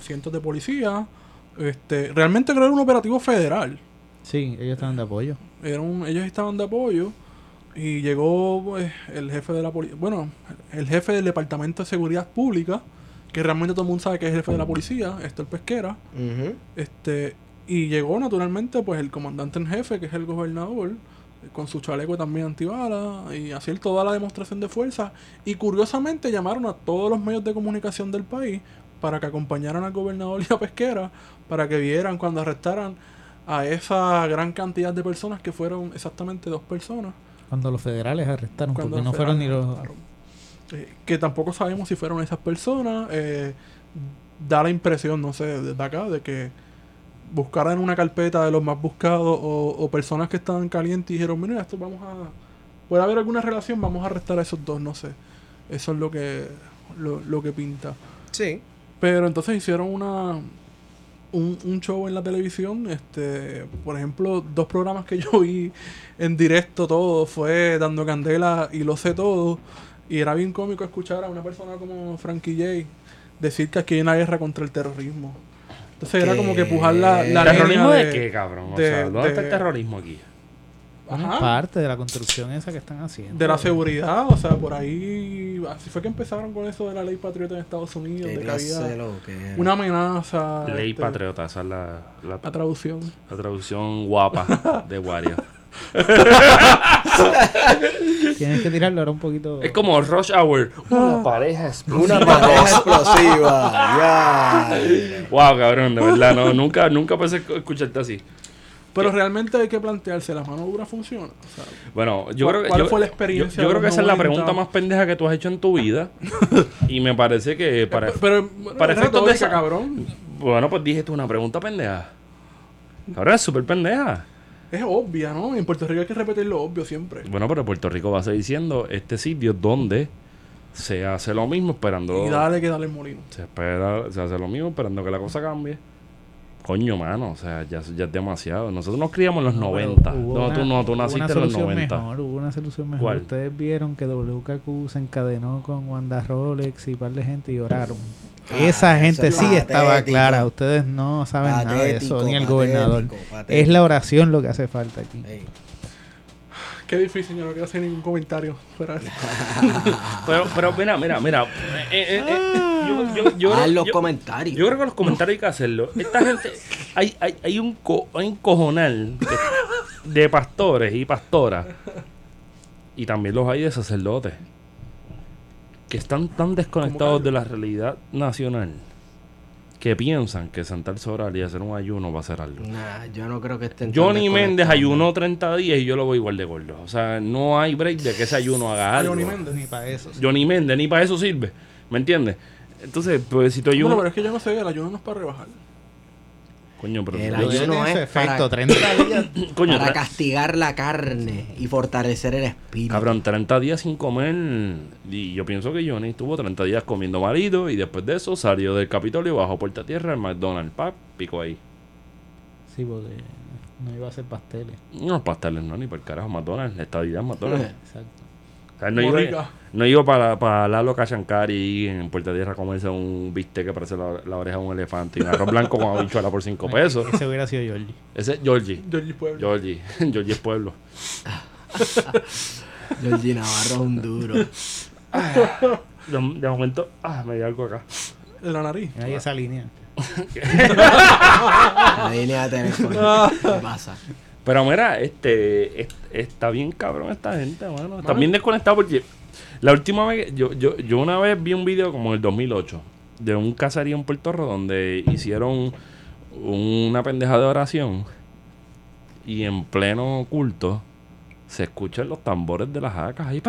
cientos de policías. Este, realmente creo que era un operativo federal. Sí, ellos estaban de apoyo. Era un- ellos estaban de apoyo y llegó pues, el jefe de la policía, bueno, el jefe del Departamento de Seguridad Pública, que realmente todo el mundo sabe que es el jefe de la policía, Héctor Pesquera, Ujú. este, y llegó naturalmente pues el comandante en jefe, que es el gobernador, con su chaleco también antibala, y hacer toda la demostración de fuerza. Y curiosamente llamaron a todos los medios de comunicación del país para que acompañaran al gobernador y a Pesquera, para que vieran cuando arrestaran a esa gran cantidad de personas que fueron exactamente dos personas. Cuando los federales arrestaron, Cuando porque no fueron ni los... arrestaron. Eh, que tampoco sabemos si fueron esas personas. eh, da la impresión, no sé, desde acá, de que buscaran una carpeta de los más buscados o, o personas que estaban calientes y dijeron, mira, esto vamos a... Puede haber alguna relación, vamos a arrestar a esos dos, no sé. Eso es lo que, lo, lo que pinta. Sí. Pero entonces hicieron una un, un show en la televisión, este, por ejemplo, dos programas que [laughs] yo vi en directo todo fue Dando Candela y Lo sé todo y era bien cómico escuchar a una persona como Frankie J decir que aquí hay una guerra contra el terrorismo. Entonces era como que pujar la, la ¿Terrorismo de, qué, cabrón? O de- sea, ¿dónde está el de- terrorismo aquí? Ajá. parte de la construcción esa que están haciendo. de la seguridad, o sea, por ahí así fue que empezaron con eso de la ley patriota en Estados Unidos, de que clase de había lo que una amenaza, Ley este, patriota, esa es la, la, la traducción. la traducción guapa de Wario. [laughs] [laughs] Tienes que tirarlo ahora un poquito. Es como Rush Hour. Una pareja explosiva. Una pareja explosiva. [laughs] Wow, cabrón, de verdad, no, nunca, nunca pensé escu- escucharte así. Pero realmente hay que plantearse, ¿la mano dura funciona? O sea, Bueno, yo ¿Cuál- creo que. cuál yo, fue la experiencia Yo, creo que esa es la 90? pregunta más pendeja que tú has hecho en tu vida. [laughs] y me parece que para. pero bueno, para efectos de esa- cabrón. Bueno, pues dije tú una pregunta pendeja. Cabrón, es súper pendeja. Es obvia, ¿no? En Puerto Rico hay que repetir lo obvio siempre. Bueno, pero Puerto Rico va a seguir siendo este sitio donde se hace lo mismo esperando. Y dale que dale el molino. Se espera, se hace lo mismo esperando que la cosa cambie. Coño, mano, o sea, ya, ya es demasiado. Nosotros nos criamos en los No, pero 90. hubo No, una- tú no, tú naciste en los solución 90. Mejor, hubo una solución mejor. ¿Cuál? Ustedes vieron que WKQ se encadenó con Wanda Rolex y un par de gente y oraron. Esa gente es sí estaba patético. clara. Ustedes no saben nada de eso, Patético, ni el patético, gobernador. patético. Es la oración lo que hace falta aquí. Ey. Qué difícil, yo no quiero hacer ningún comentario eso. [laughs] Pero, pero mira, mira, mira. Eh, eh, eh, yo, yo, yo, Haz yo- los yo- comentarios. yo creo que los comentarios hay que hacerlo. Esta gente, hay, hay, hay un co, hay un cojonal de, de pastores y pastoras. Y también los hay de sacerdotes. Que están tan desconectados de la realidad nacional. Que piensan que sentarse a orar y hacer un ayuno va a ser algo. Nah, yo no creo que estén. Johnny Méndez ayunó 30 días y yo lo voy igual de gordo. O sea, no hay break de que ese ayuno haga algo. Johnny Méndez. Ni para eso. Johnny Méndez ni para eso sirve. ¿Me entiendes? Entonces, pues si tú ayuno. Bueno, pero es que yo no sé, el ayuno no es para rebajar. Coño, pero. El ayuno es efecto. para- 30 [coughs] días. Coño, para castigar la carne y fortalecer el espíritu. cabrón, 30 días sin comer. Y yo pienso que Johnny estuvo 30 días comiendo marido. Y después de eso salió del Capitolio, bajó puerta tierra, al McDonald's, pap, pico ahí. Sí, porque no iba a hacer pasteles. No, pasteles, no, ni por carajo, McDonald's, estadidad McDonald's. [laughs] Exacto. O sea, no iba. No iba para, para Lalo Cachancari en Puerta Tierra a comerse un bistec que parece la, la oreja de un elefante y un arroz blanco con habichuela por 5 pesos. Ese hubiera sido Georgie. Ese es Georgie. Georgie Pueblo. Georgie. Georgie es pueblo. Georgie [laughs] [laughs] Navarro es un duro. [laughs] De, de momento, ah, me dio algo acá. En la nariz. Ahí esa línea. La línea de teléfono. ¿Qué pasa? Pero mira, este, es- está bien cabrón esta gente, mano. Está bien desconectado porque la última vez, yo, yo, yo una vez vi un video como en el 2008 de un caserío en Puerto Rico donde hicieron una pendeja de oración y en pleno culto se escuchan los tambores de las jacas ahí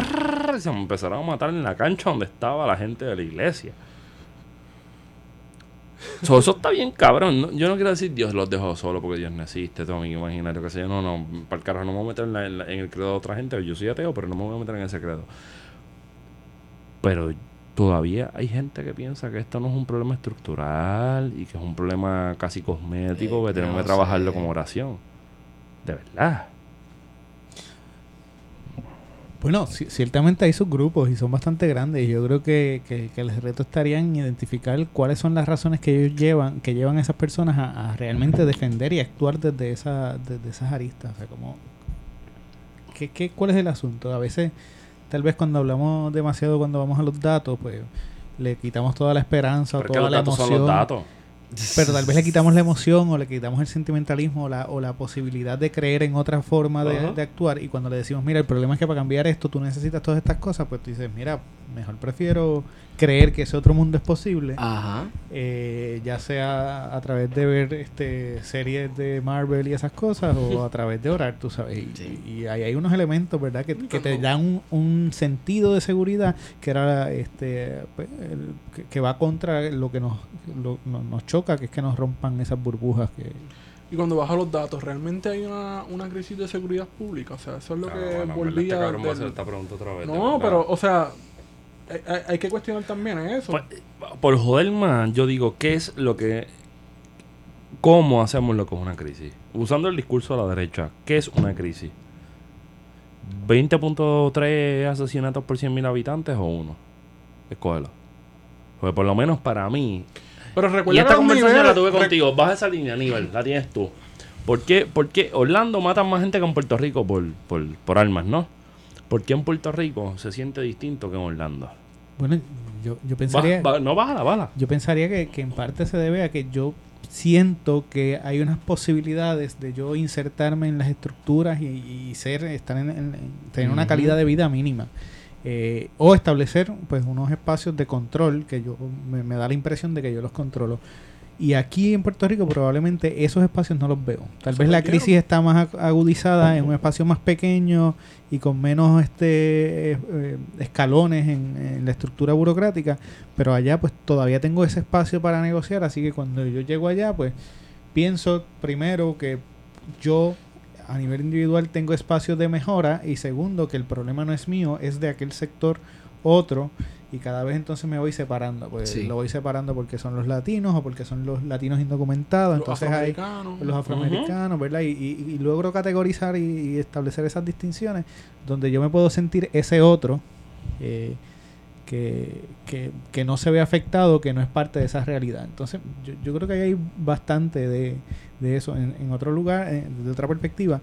y se empezaron a matar en la cancha donde estaba la gente de la iglesia. So, eso está bien cabrón. Yo no quiero decir Dios los dejó solo porque Dios no existe, todo mi imaginario, que sé yo. No, no, para el carajo no me voy a meter en, en la- en el credo de otra gente. Yo soy ateo, pero no me voy a meter en ese credo. Pero todavía hay gente que piensa que esto no es un problema estructural y que es un problema casi cosmético, Eh, que tenemos no que trabajarlo sé. como oración. De verdad. Bueno, ci- ciertamente hay subgrupos y son bastante grandes. Y yo creo que, que, que el reto estaría en identificar cuáles son las razones que ellos llevan, que llevan a esas personas a, a realmente defender y actuar desde, esa, desde esas aristas. O sea, como, ¿qué, qué, ¿cuál es el asunto? A veces, tal vez cuando hablamos demasiado, cuando vamos a los datos, pues le quitamos toda la esperanza o Porque toda los la datos emoción. son los datos. Pero tal vez le quitamos la emoción o le quitamos el sentimentalismo o la, o la posibilidad de creer en otra forma de, Ajá. de actuar. Y cuando le decimos, mira, el problema es que para cambiar esto tú necesitas todas estas cosas, pues tú dices, mira, mejor prefiero creer que ese otro mundo es posible, eh, ya sea a través de ver este series de Marvel y esas cosas o a través de orar, tú sabes. Y, Sí. y ahí hay unos elementos, ¿verdad?, que, que te dan un, un sentido de seguridad que era este pues, el- que, que va contra lo que nos, lo- no- nos choca, que es que nos rompan esas burbujas que... Y cuando vas a los datos, ¿realmente hay una, una crisis de seguridad pública? O sea, eso es lo que bueno, volvía... este cabrón va a del- hacer esta pregunta otra vez, de No, pero, o sea, hay, hay- que cuestionar también eso. Pues, por joder más, yo digo, ¿qué es lo que... ¿Cómo hacemos lo que es una crisis? Usando el discurso de la derecha, ¿qué es una crisis? ¿20.3 asesinatos por 100.000 habitantes o uno? Escógelo. Porque por lo menos para mí... pero Y recuerda esta los conversación la niveles- tuve rec- contigo. Baja esa línea, Aníbal. La tienes tú. ¿Por qué, por qué Orlando mata más gente que en Puerto Rico por, por, por armas, no? ¿Por qué en Puerto Rico se siente distinto que en Orlando? Bueno, yo, yo Ba- pensaría... ba- no, bájala, bájala. Yo pensaría que, que en parte se debe a que yo siento que hay unas posibilidades de yo insertarme en las estructuras y, y ser estar en, en- en- tener una calidad de vida mínima Eh, o establecer pues unos espacios de control que yo me, me da la impresión de que yo los controlo. Y aquí en Puerto Rico probablemente esos espacios no los veo. Tal vez la crisis está más ag- agudizada en un espacio más pequeño y con menos este eh, escalones en, en la estructura burocrática pero allá pues todavía tengo ese espacio para negociar, así que cuando yo llego allá pues pienso primero que yo a nivel individual tengo espacios de mejora y segundo que el problema no es mío, es de aquel sector otro y cada vez entonces me voy separando, pues Sí. lo voy separando porque son los latinos o porque son los latinos indocumentados, los entonces hay afroamericanos. los afroamericanos, ¿verdad? Y, y- y logro categorizar y, y establecer esas distinciones donde yo me puedo sentir ese otro eh, que, que, que no se ve afectado, que no es parte de esa realidad. Entonces, yo, yo creo que ahí hay bastante de, de eso. En, en otro lugar, eh, de otra perspectiva,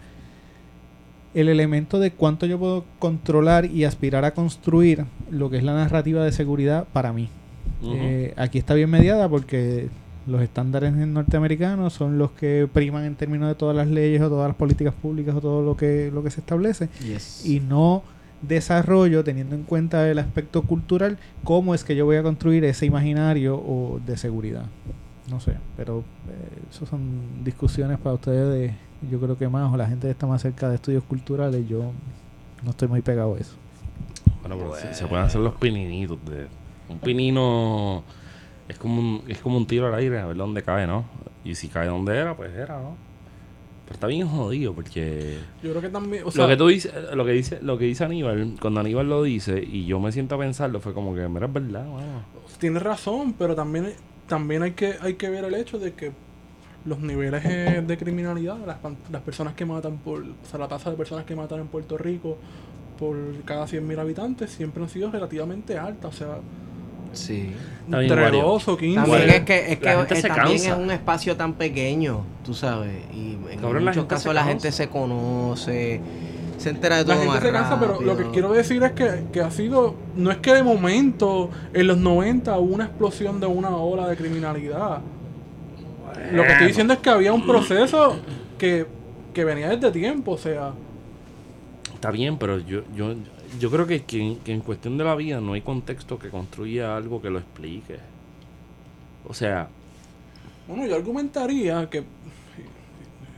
el elemento de cuánto yo puedo controlar y aspirar a construir lo que es la narrativa de seguridad para mí. Ujú. Eh, aquí está bien mediada porque los estándares norteamericanos son los que priman en términos de todas las leyes o todas las políticas públicas o todo lo que, lo que se establece Yes. y no desarrollo teniendo en cuenta el aspecto cultural cómo es que yo voy a construir ese imaginario o de seguridad no sé pero eh, eso son discusiones para ustedes de yo creo que más o la gente que está más cerca de estudios culturales yo no estoy muy pegado a eso Bueno, pero se, se pueden hacer los pininitos. De, un pinino es como un, es como un tiro al aire, a ver dónde cae, ¿no? Y si cae donde era, pues era, ¿no? Pero está bien jodido porque Yo creo que también, o sea, lo que tú dices, lo que dice, lo que dice Aníbal, cuando Aníbal lo dice y yo me siento a pensarlo, fue como que, mira, es verdad, mano. tienes razón, pero también, también hay que hay que ver el hecho de que los niveles eh, de criminalidad, las, las personas que matan por, o sea, la tasa de personas que matan en Puerto Rico por cada 100.000 habitantes siempre han sido relativamente alta, o sea, Sí. Está bien, entre Wario. 2 o 15. También Bueno, es que, es que la gente eh, se también cansa. es un espacio tan pequeño, tú sabes. Y en Cabrón, muchos casos se la cansa. gente se conoce, se entera de todo La gente más se cansa, pero lo que rápido. quiero decir es que, que ha sido no es que de momento en los 90 hubo una explosión de una ola de criminalidad. Lo que estoy diciendo es que había un proceso que, que venía desde tiempo, o sea, Está bien, pero yo, yo, yo creo que, que en- que en cuestión de la vida no hay contexto que construya algo que lo explique. O sea, bueno, yo argumentaría que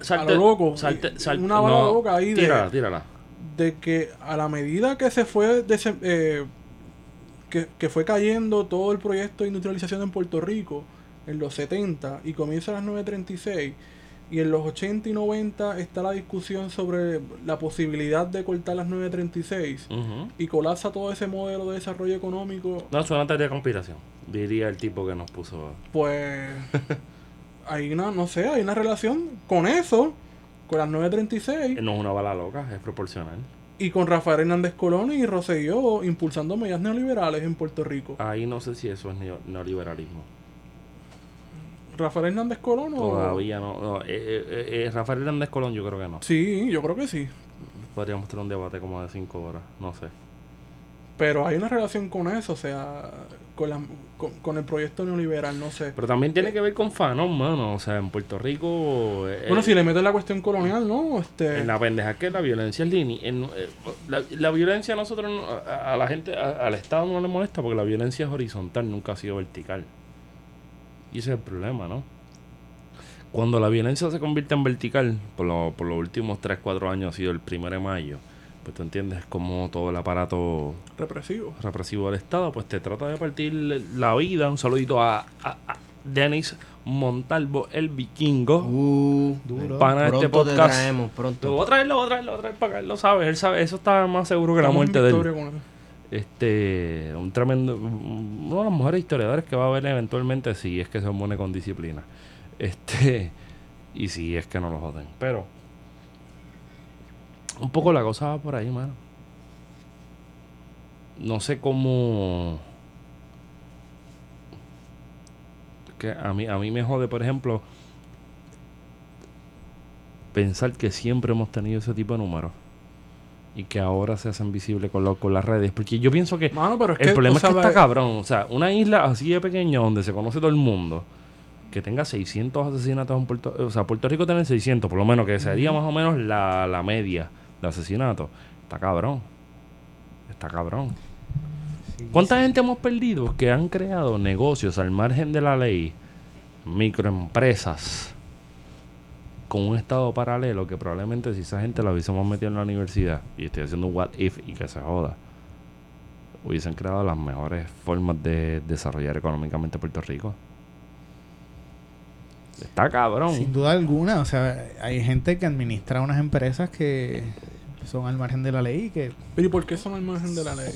salte, lo loco, salte- una bala loca ahí de- Tírala, tírala. de que a la medida que se fue dese- eh, que, que fue cayendo todo el proyecto de industrialización en Puerto Rico en los 70 y comienza a las 9.36 y en los 80 y 90 está la discusión sobre la posibilidad de cortar las 9.36 Ujú. y colapsa todo ese modelo de desarrollo económico, No, es una teoría de conspiración, diría el tipo que nos puso. pues [laughs] hay una, no sé, hay una relación con eso, con las 9.36 No es una bala loca, es proporcional. y con Rafael Hernández Colón y Rosselló impulsando medidas neoliberales en Puerto Rico. Ahí no sé si eso es neo- neoliberalismo. Rafael Hernández Colón o... Todavía no. no, eh, eh, eh, Rafael Hernández Colón, yo creo que no. Sí, yo creo que sí. Podríamos tener un debate como de cinco horas, no sé. Pero hay una relación con eso, o sea, con, la- con, con el proyecto neoliberal, no sé. Pero también tiene que ver con Fanon, mano. O sea, en Puerto Rico. eh, Bueno, si le metes la cuestión colonial, ¿no? Este, En la pendeja que la violencia es línea. la, la violencia a nosotros, no- a, a la gente, a- al Estado no le molesta porque la violencia es horizontal, nunca ha sido vertical. Y ese es el problema, ¿no? Cuando la violencia se convierte en vertical, por, lo- por los últimos 3, 4 años ha sido el 1 de mayo, pues tú entiendes como todo el aparato represivo. represivo del Estado, pues te trata de partir la vida. Un saludito a, a- a Denis Montalvo, el vikingo. Uh, Duro. Pana de este pronto te podcast. traemos, Lo pronto. voy a traer, lo voy a traer, lo voy a traer para acá. Él lo sabe, él sabe. Eso está más seguro que la muerte de él. Este, un tremendo, uno de los mejores historiadores que va a haber eventualmente si es que se pone con disciplina. Este, y si es que no lo joden. Pero, un poco la cosa va por ahí, mano. No sé cómo. Que a mí, a mí me jode, por ejemplo, pensar que siempre hemos tenido ese tipo de números y que ahora se hacen visibles con, lo- con las redes. Porque yo pienso que Mano, pero es el que, problema es que está cabrón. O sea, una isla así de pequeña donde se conoce todo el mundo, que tenga 600 asesinatos en Puerto O sea, Puerto Rico tiene 600, por lo menos, que sería más o menos la, la media de asesinatos. Está cabrón. Está cabrón. ¿Cuánta gente hemos perdido que han creado negocios al margen de la ley, microempresas, con un estado paralelo que probablemente si esa gente la hubiésemos metido en la universidad, y estoy haciendo un what if y que se joda, hubiesen creado las mejores formas de desarrollar económicamente Puerto Rico? Está cabrón. Sin duda alguna, o sea, hay gente que administra unas empresas que son al margen de la ley y que Pero ¿y por qué son al margen de la ley?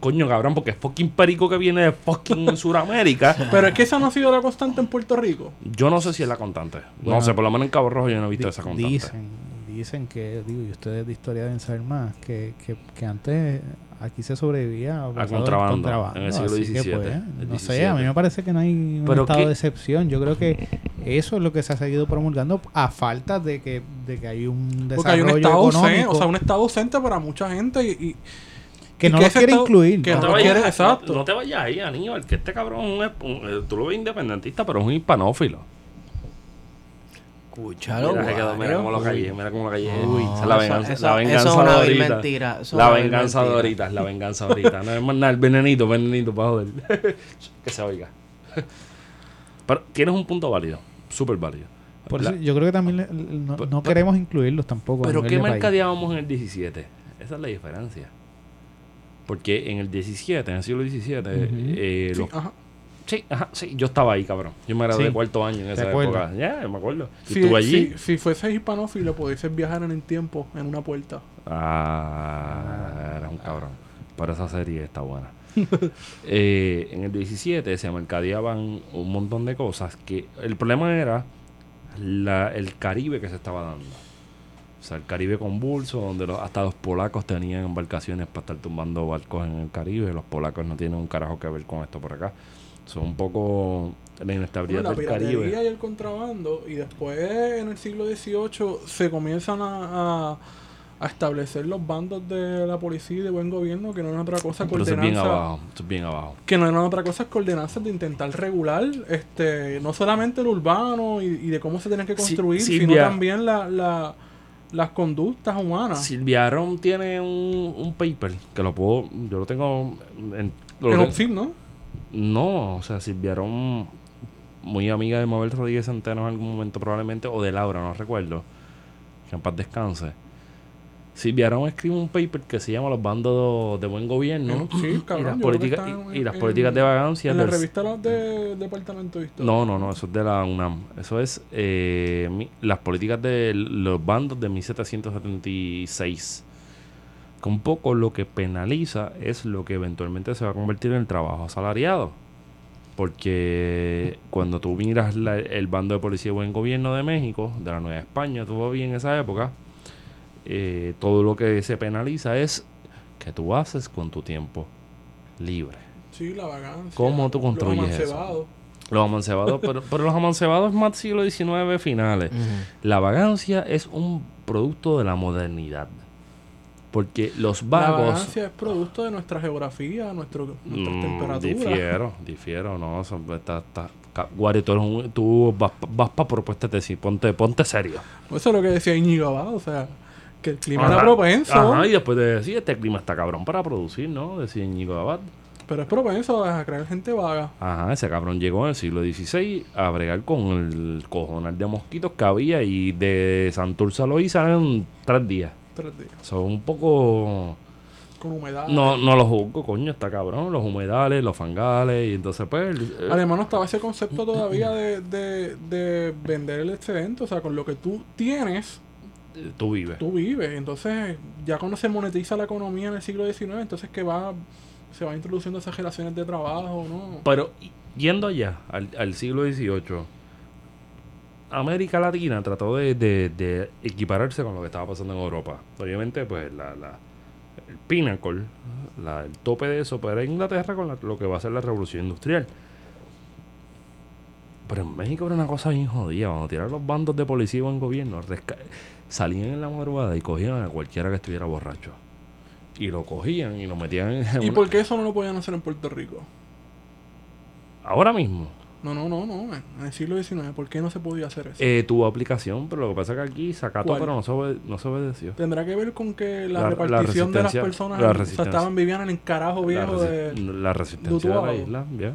Coño, cabrón, porque es fucking perico que viene de fucking [laughs] Sudamérica. [laughs] Pero es que esa no ha sido la constante en Puerto Rico. Yo no sé si es la constante. Bueno, no sé, por lo menos en Cabo Rojo yo no he visto esa constante. dicen, dicen que, digo, y ustedes de historia deben saber más, que, que, que antes aquí se sobrevivía basado en contrabando, en el siglo así que, XVII, pues, no sé, a mí me parece que no hay un Pero estado qué- de excepción. Yo creo que [laughs] eso es lo que se ha seguido promulgando a falta de que, de que hay un Porque hay un desarrollo estado ausente, o sea, un estado ausente para mucha gente y, y- que no que lo quiere incluir. que No te, vayas, quiere, exacto. no te vayas ahí, Aníbal, que este cabrón es un, eh, tú lo ves independentista, pero es un hispanófilo. Escúchalo, mira, se quedó, mira Guario. cómo lo callé, mira cómo lo callé. Uy, no, la venganza, eso- la eso venganza es una de ahorita. mentira, eso es La venganza de ahorita, la venganza de ahorita. No es más nada, el venenito, venenito para joder. [laughs] que se oiga. [laughs] Pero tienes un punto válido, súper válido. Por La- eso yo creo que también le- le- no, Pero- no queremos incluirlos tampoco. Pero ¿qué mercadeábamos en el 17? Esa es la diferencia. Porque en el 17, en el siglo XVII, eh, sí, los- ajá. sí, ajá, sí, yo estaba ahí, cabrón. Yo me gradué Sí. de cuarto año en ¿Te esa época. Ya, me acuerdo. Y Si, estuve allí. si, si fuese hispanófilo, pudieses viajar en el tiempo en una puerta. Ah, era un cabrón. Pero esa serie está buena. [laughs] Eh, en el 17 se mercadeaban un montón de cosas que el problema era la- el Caribe que se estaba dando. Sea, el Caribe convulso, donde los- hasta los polacos tenían embarcaciones para estar tumbando barcos en el Caribe. Los polacos no tienen un carajo que ver con esto por acá. Son un poco la inestabilidad Bueno, la del Caribe. y el contrabando. Y después, en el siglo XVIII, se comienzan a, a, a establecer los bandos de la policía y de buen gobierno, que no es otra cosa que Pero eso es bien ordenanza- abajo. Es bien abajo. que no eran otra cosa que ordenanzas de intentar regular este no solamente el urbano y, y de cómo se tienen que Sí, construir, Silvia. sino también la, la- las conductas humanas. Silvia Aron tiene un, un paper que lo puedo. Yo lo tengo. En, lo en Opsim, ¿no? No, o sea, Silvia Aron, muy amiga de Mabel Rodríguez Centeno en algún momento probablemente, o de Laura, no recuerdo. Que en paz descanse. Silvia Aron escribe un paper que se llama Los bandos de buen gobierno Sí, y cabrón, las creo que políticas, y, y las en- políticas de vagancia. En la del- revista de Departamento de Historia. No, no, no, eso es de la UNAM. Eso es eh, mi- las políticas de los bandos de 1776. Que un poco lo que penaliza es lo que eventualmente se va a convertir en el trabajo asalariado. Porque cuando tú miras la- el bando de policía de buen gobierno de México, de la Nueva España, tuvo bien en esa época, eh, todo lo que se penaliza es que tú haces con tu tiempo libre. Sí, la vagancia. ¿Cómo tú los construyes eso? amancebados. Los amancebados, [laughs] pero, pero los amancebados es más siglo XIX finales. La vagancia es un producto de la modernidad. Porque los La vagos. vagancia es producto de nuestra geografía, nuestro, nuestras Mm, temperaturas. difiero, difiero, no. Eso, está, está, Guari, tú, eres un- tú vas, vas para propuesta de tesis, ponte, ponte serio. Eso es lo que decía Íñigo Abad, o sea, que el clima Ajá, era propenso, Ajá, y después de decir, este clima está cabrón para producir, ¿no? Decía Íñigo Abad. pero es propenso a crear gente vaga. Ajá, ese cabrón llegó en el siglo XVI a bregar con el cojonal de mosquitos que había y de Santurce a Loíza en tres días. Tres días. Son un poco... Con humedad. No, no lo juzgo, coño, está cabrón. Los humedales, los fangales, y entonces pues... eh, Además no estaba ese concepto todavía de, de, de vender el excedente, o sea, con lo que tú tienes, tú vives. tú vives. Entonces, ya cuando se monetiza la economía en el siglo XIX, entonces que va se va introduciendo esas relaciones de trabajo, ¿no? Pero yendo allá, al, al siglo XVIII, América Latina trató de, de- de equipararse con lo que estaba pasando en Europa. Obviamente, pues la, la- el pinnacle, la- el tope de eso, pues era Inglaterra con la- lo que va a ser la revolución industrial. Pero en México era una cosa bien jodida. Cuando tiraron los bandos de policía o en gobierno, resca- salían en la madrugada y cogían a cualquiera que estuviera borracho. Y lo cogían y lo metían en ¿Y una- por qué eso no lo podían hacer en Puerto Rico? Ahora mismo. No, no, no, no. En el siglo XIX, ¿por qué no se podía hacer eso? Eh, tuvo aplicación, pero lo que pasa es que aquí sacató, ¿Cuál? pero no se, obede- no se obedeció. Tendrá que ver con que la, La- la repartición de las personas la o sea, estaban vivían en el carajo viejo de... la resistencia de la isla, ya.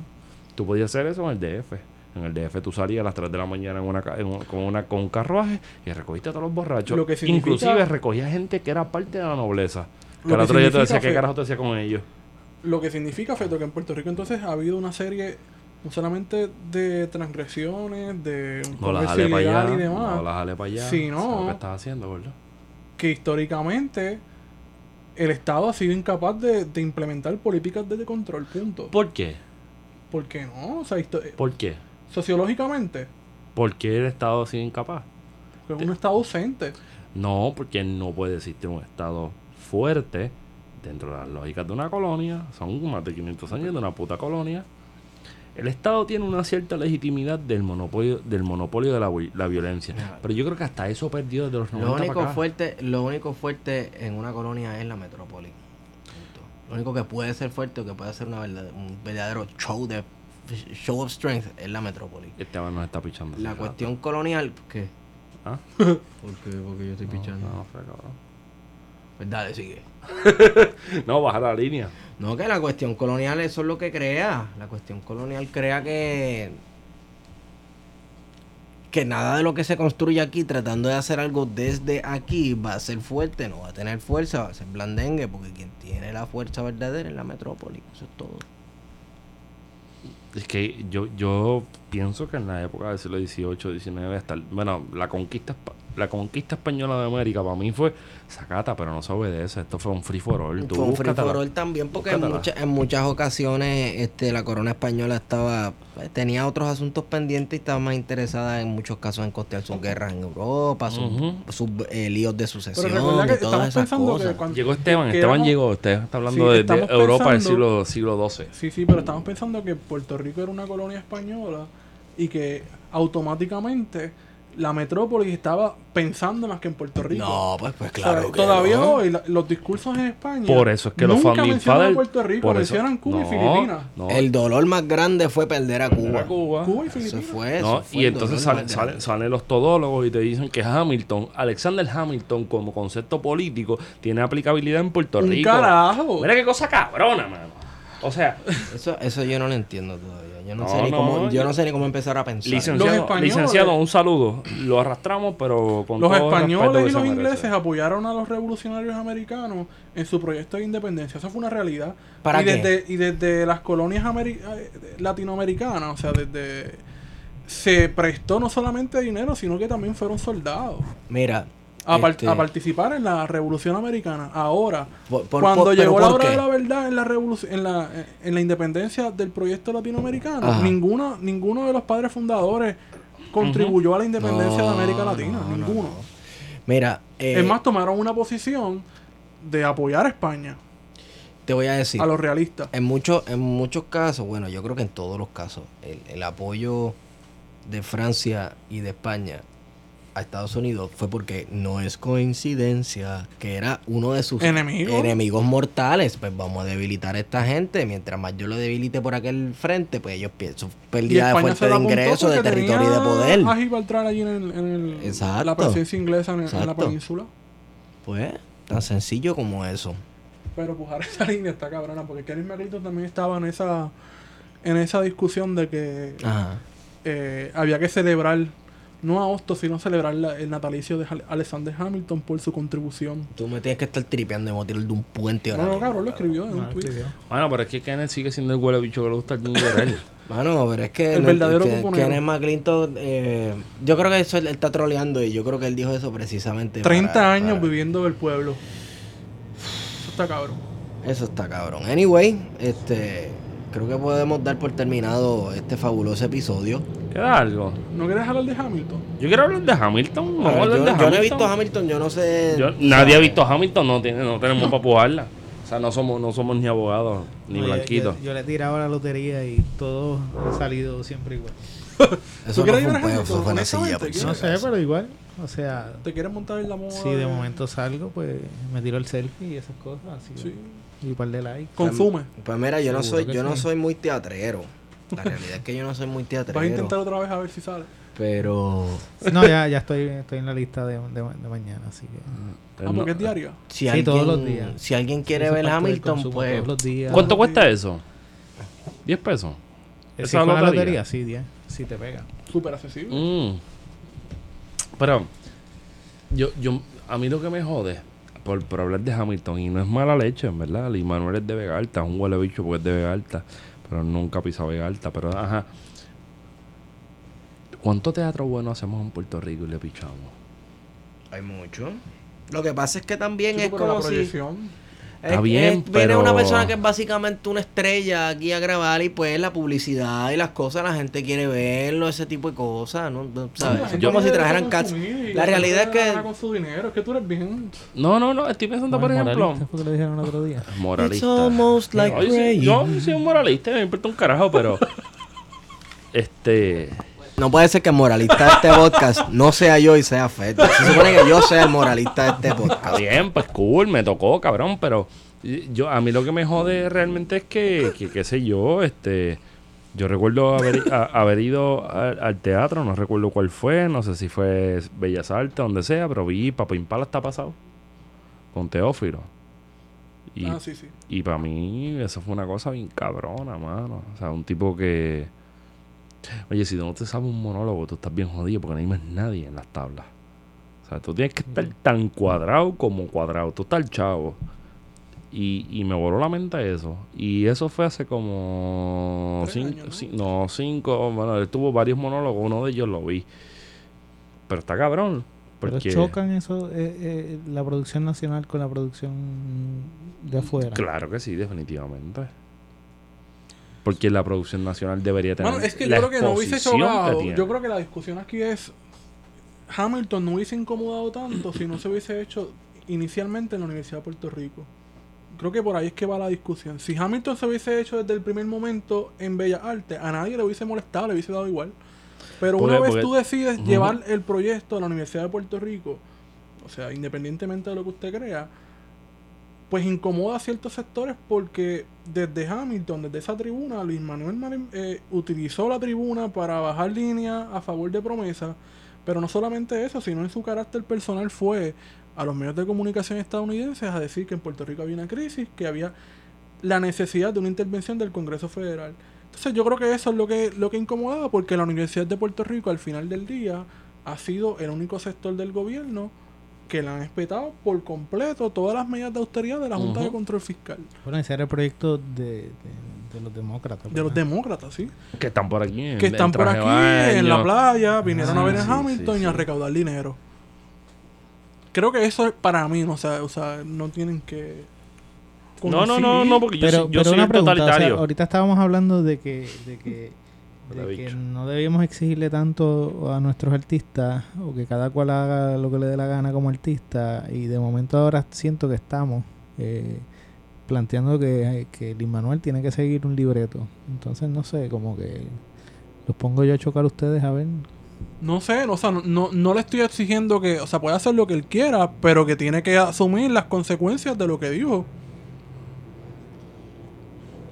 Tú podías hacer eso en el DF. En el DF tú salías a las 3 de la mañana en una, en un- con, una, con un carruaje y recogiste a todos los borrachos. Lo que significa- Inclusive recogía gente que era parte de la nobleza. Que al otro día te decía, ¿qué carajo te hacía con ellos? Lo que significa, Feto, que en Puerto Rico entonces ha habido una serie no solamente de transgresiones, de un No las ilegal allá. y demás, No las jale para allá. Si ¿Sabes no- lo que estás haciendo, ¿verdad? que históricamente el Estado ha sido incapaz de, de implementar políticas de control, punto. ¿Por qué? ¿Por qué no? O sea, ¿Por qué? Sociológicamente, ¿Por qué el Estado ha sido incapaz? porque es un Estado ausente. No, porque no puede existir un Estado fuerte dentro de las lógicas de una colonia. Son más de 500 años de una puta colonia. El Estado tiene una cierta legitimidad del monopolio del monopolio de la, la violencia. Pero yo creo que hasta eso perdió desde los 90 Lo único para acá. fuerte, lo único fuerte en una colonia es la metrópoli. Lo único que puede ser fuerte o que puede ser una verdad, un verdadero show de show of strength es la metrópoli. Esteban nos está pichando. La cuestión colonial, ¿qué? ¿Ah? [laughs] ¿Por qué? Porque yo estoy rato. pichando. No, no fue, cabrón. Pues dale, sigue. [laughs] No, baja la línea. No, que la cuestión colonial eso es lo que crea. La cuestión colonial crea que que nada de lo que se construye aquí tratando de hacer algo desde aquí va a ser fuerte, no va a tener fuerza, va a ser blandengue, porque quien tiene la fuerza verdadera es la metrópoli. Eso es todo. Es que yo, yo pienso que en la época del siglo XVIII, XIX, hasta el- bueno, la conquista la conquista española de América para mí fue sacata, pero no se obedece. Esto fue un free for all. Tú Fue un free for all también porque en, muchas en muchas ocasiones este, la corona española estaba tenía otros asuntos pendientes y estaba más interesada en muchos casos en costear sus guerras en Europa, sus, eh, líos de sucesión Pero recuerda que y todas estamos esas pensando cosas. que cuando Llegó Esteban, que Esteban éramos- llegó, Esteban está hablando Sí, de, Europa del siglo, siglo XII. Sí, sí, pero estamos pensando que Puerto Rico era una colonia española y que automáticamente la metrópolis estaba pensando más que en Puerto Rico. No, pues, pues O sea, claro. que todavía no. hoy la- los discursos en España Por eso es que los nunca mencionan a Puerto Rico, por eso- mencionan Cuba y Filipinas. no, El dolor más grande fue perder a Cuba. Cuba. Cuba y Eso Filipinas. fue eso. No, fue y el entonces salen sale, salen los todólogos y te dicen que Hamilton, Alexander Hamilton como concepto político tiene aplicabilidad en Puerto Un Rico. carajo. Mira qué cosa cabrona, mano. O sea, Eso, eso yo no lo entiendo todavía. Yo no, No, sé ni no, cómo, yo yo- no sé ni cómo empezar a pensar. licenciado, españoles- licenciado, un saludo. Lo arrastramos, pero con Los todo españoles y los merece. ingleses apoyaron a los revolucionarios americanos en su proyecto de independencia. Eso fue una realidad. ¿Para y qué? Desde, y desde las colonias ameri- latinoamericanas, o sea, desde... Se prestó no solamente dinero, sino que también fueron soldados Mira. A, par- este, a participar en la revolución americana. Ahora, por- por- cuando por- llegó la ¿por hora qué? de la verdad en la en la, en la independencia del proyecto latinoamericano, Ajá. ninguno, ninguno de los padres fundadores contribuyó a la independencia de América Latina. no, no, ninguno. no. Mira, eh, Es más, tomaron una posición de apoyar a España, te voy a decir. a los realistas. En muchos, en muchos casos, bueno, yo creo que en todos los casos, el, el apoyo de Francia y de España a Estados Unidos fue porque no es coincidencia que era uno de sus ¿Enemigos? enemigos mortales. Pues vamos a debilitar a esta gente. Mientras más yo lo debilite por aquel frente, pues ellos piensan pérdida de se de ingreso, de territorio y de poder. A Gibraltar allí en, el- en el- la presencia inglesa en, en la península. Pues, tan sencillo como eso. Pero pujar esa [laughs] línea está cabrona, porque Kenny McClinton también estaba en esa en esa discusión de que eh, había que celebrar, no a Hostos, sino celebrar la- el natalicio de Al- Alexander Hamilton por su contribución. Tú me tienes que estar tripeando y me tirar de un puente No, ahora no, mismo, cabrón, lo escribió en No, un tweet. escribió. Bueno, pero es que Kenneth sigue siendo el huele bicho que le gusta el Ginger Ale. [laughs] Mano, pero es que El no- verdadero que. Kenneth McClinton, eh, yo creo que eso él está troleando y yo creo que él dijo eso precisamente. 30 para- años para- viviendo del pueblo. Eso está cabrón. Eso está cabrón. Anyway, este, creo que podemos dar por terminado este fabuloso episodio. ¿Queda algo? ¿No quieres hablar de Hamilton? Yo quiero hablar de Hamilton. Vamos A a ver, hablar yo, de yo no he Hamilton. visto Hamilton, yo no sé. Yo- nadie ha visto Hamilton, no, tiene, no tenemos para pujarla. O sea, no somos, no somos ni abogados, ni No, yo- blanquitos. Yo, yo le he tirado a la lotería y todo ha salido siempre igual. [laughs] Eso ¿Tú no fue un Hamilton? eso fue una silla. No sé, pero igual. O sea, ¿Te quieres montar en la moda? si de momento salgo, pues me tiro el selfie y esas cosas. Así Sí. Y un par de likes. Consume. Pues mira, yo no soy, yo no soy muy teatrero. La realidad es que yo no soy muy teatrero. Vas a intentar otra vez a ver si sale. Pero No, ya, ya estoy, estoy en la lista de, de, de mañana, así que... Ah, No. porque es diaria. si Sí, alguien, todos los días. si alguien quiere Eso ver Hamilton, pues Todos los días. ¿Cuánto cuesta eso? ¿10 pesos? Si esa la lotería? lotería, sí, 10. Si te pega. Súper accesible. Mm. Pero, yo, yo, a mí lo que me jode, por, por hablar de Hamilton, y no es mala leche, en verdad, Lee Manuel es de Vega Alta, es un huele bicho porque es de Vega Alta, pero nunca ha pisado Vega Alta, pero ajá. ¿Cuánto teatro bueno hacemos en Puerto Rico y le pichamos? hay mucho. Lo que pasa es que también Chico, es como la si proyección. Está es- bien, es- viene una persona que es básicamente una estrella aquí a grabar y pues la publicidad y las cosas la gente quiere verlo, ese tipo de cosas, ¿no? ¿Sabes? Gente como si trajeran cats. La realidad es que gana con su dinero. Es que tú eres bien. No, no, no, estoy pensando, por ejemplo, moralista fue que le dijeron el otro día. [laughs] It's moralista. almost like No, yo, soy, praying. yo soy un moralista, me importa un carajo, pero. [laughs] este. No puede ser que el moralista de este podcast no sea yo y sea Fed. Se supone que yo sea el moralista de este Está podcast. bien, pues cool, me tocó, cabrón, pero yo a mí lo que me jode realmente es que, que qué sé yo, este yo recuerdo haber, a- haber ido al, al teatro, no recuerdo cuál fue, no sé si fue Bellas Artes, donde sea, pero vi Papo Impala está pasado con Teófilo. Y, Ah, sí, sí. y para mí eso fue una cosa bien cabrona, mano. O sea, un tipo que... Oye, si tú no te sabes un monólogo, tú estás bien jodido porque no hay más nadie en las tablas. O sea, tú tienes que estar tan cuadrado como cuadrado. Tú estás chavo. Y, y me voló la mente eso. Y eso fue hace como... Cinco, años, no, cinco... Bueno, él tuvo varios monólogos. Uno de ellos lo vi. Pero está cabrón. Pero Porque, chocan eso, eh, eh, la producción nacional con la producción de afuera. Claro que sí, definitivamente. Porque la producción nacional debería tener. Bueno, es que la yo creo que no hubiese chocado. Yo creo que la discusión aquí es. Hamilton no hubiese incomodado tanto si no se hubiese hecho inicialmente en la Universidad de Puerto Rico. Creo que por ahí es que va la discusión. Si Hamilton se hubiese hecho desde el primer momento en Bellas Artes, a nadie le hubiese molestado, le hubiese dado igual. Pero Porque- una vez porque- tú decides llevar el proyecto a la Universidad de Puerto Rico, o sea, independientemente de lo que usted crea, pues incomoda a ciertos sectores porque desde Hamilton, desde esa tribuna, Luis Manuel Marín, eh, utilizó la tribuna para bajar línea a favor de promesa, pero no solamente eso, sino en su carácter personal fue a los medios de comunicación estadounidenses a decir que en Puerto Rico había una crisis, que había la necesidad de una intervención del Congreso Federal. Entonces yo creo que eso es lo que, lo que incomodaba porque la Universidad de Puerto Rico al final del día ha sido el único sector del gobierno que le han respetado por completo todas las medidas de austeridad de la Junta de. Control Fiscal. Bueno, ese era el proyecto de, de- de los demócratas. De los demócratas, ¿sí? Que están por aquí. en- Que están por aquí en la playa, vinieron a Ah, ver en sí, Hamilton sí, y a recaudar dinero. Creo que eso es para mí, no, o sea, o sea, no tienen que... No, no, no, no, porque yo, Pero, soy- yo pero soy una pregunta, o sea, totalitario. ahorita estábamos hablando de que, de que, de que no debíamos exigirle tanto a nuestros artistas o que cada cual haga lo que le dé la gana como artista y de momento ahora siento que estamos eh, planteando que, que Lin Manuel tiene que seguir un libreto. Entonces no sé, como que los pongo yo a chocar a ustedes a ver. No sé, o sea, no, no, no le estoy exigiendo que, o sea, puede hacer lo que él quiera, pero que tiene que asumir las consecuencias de lo que dijo.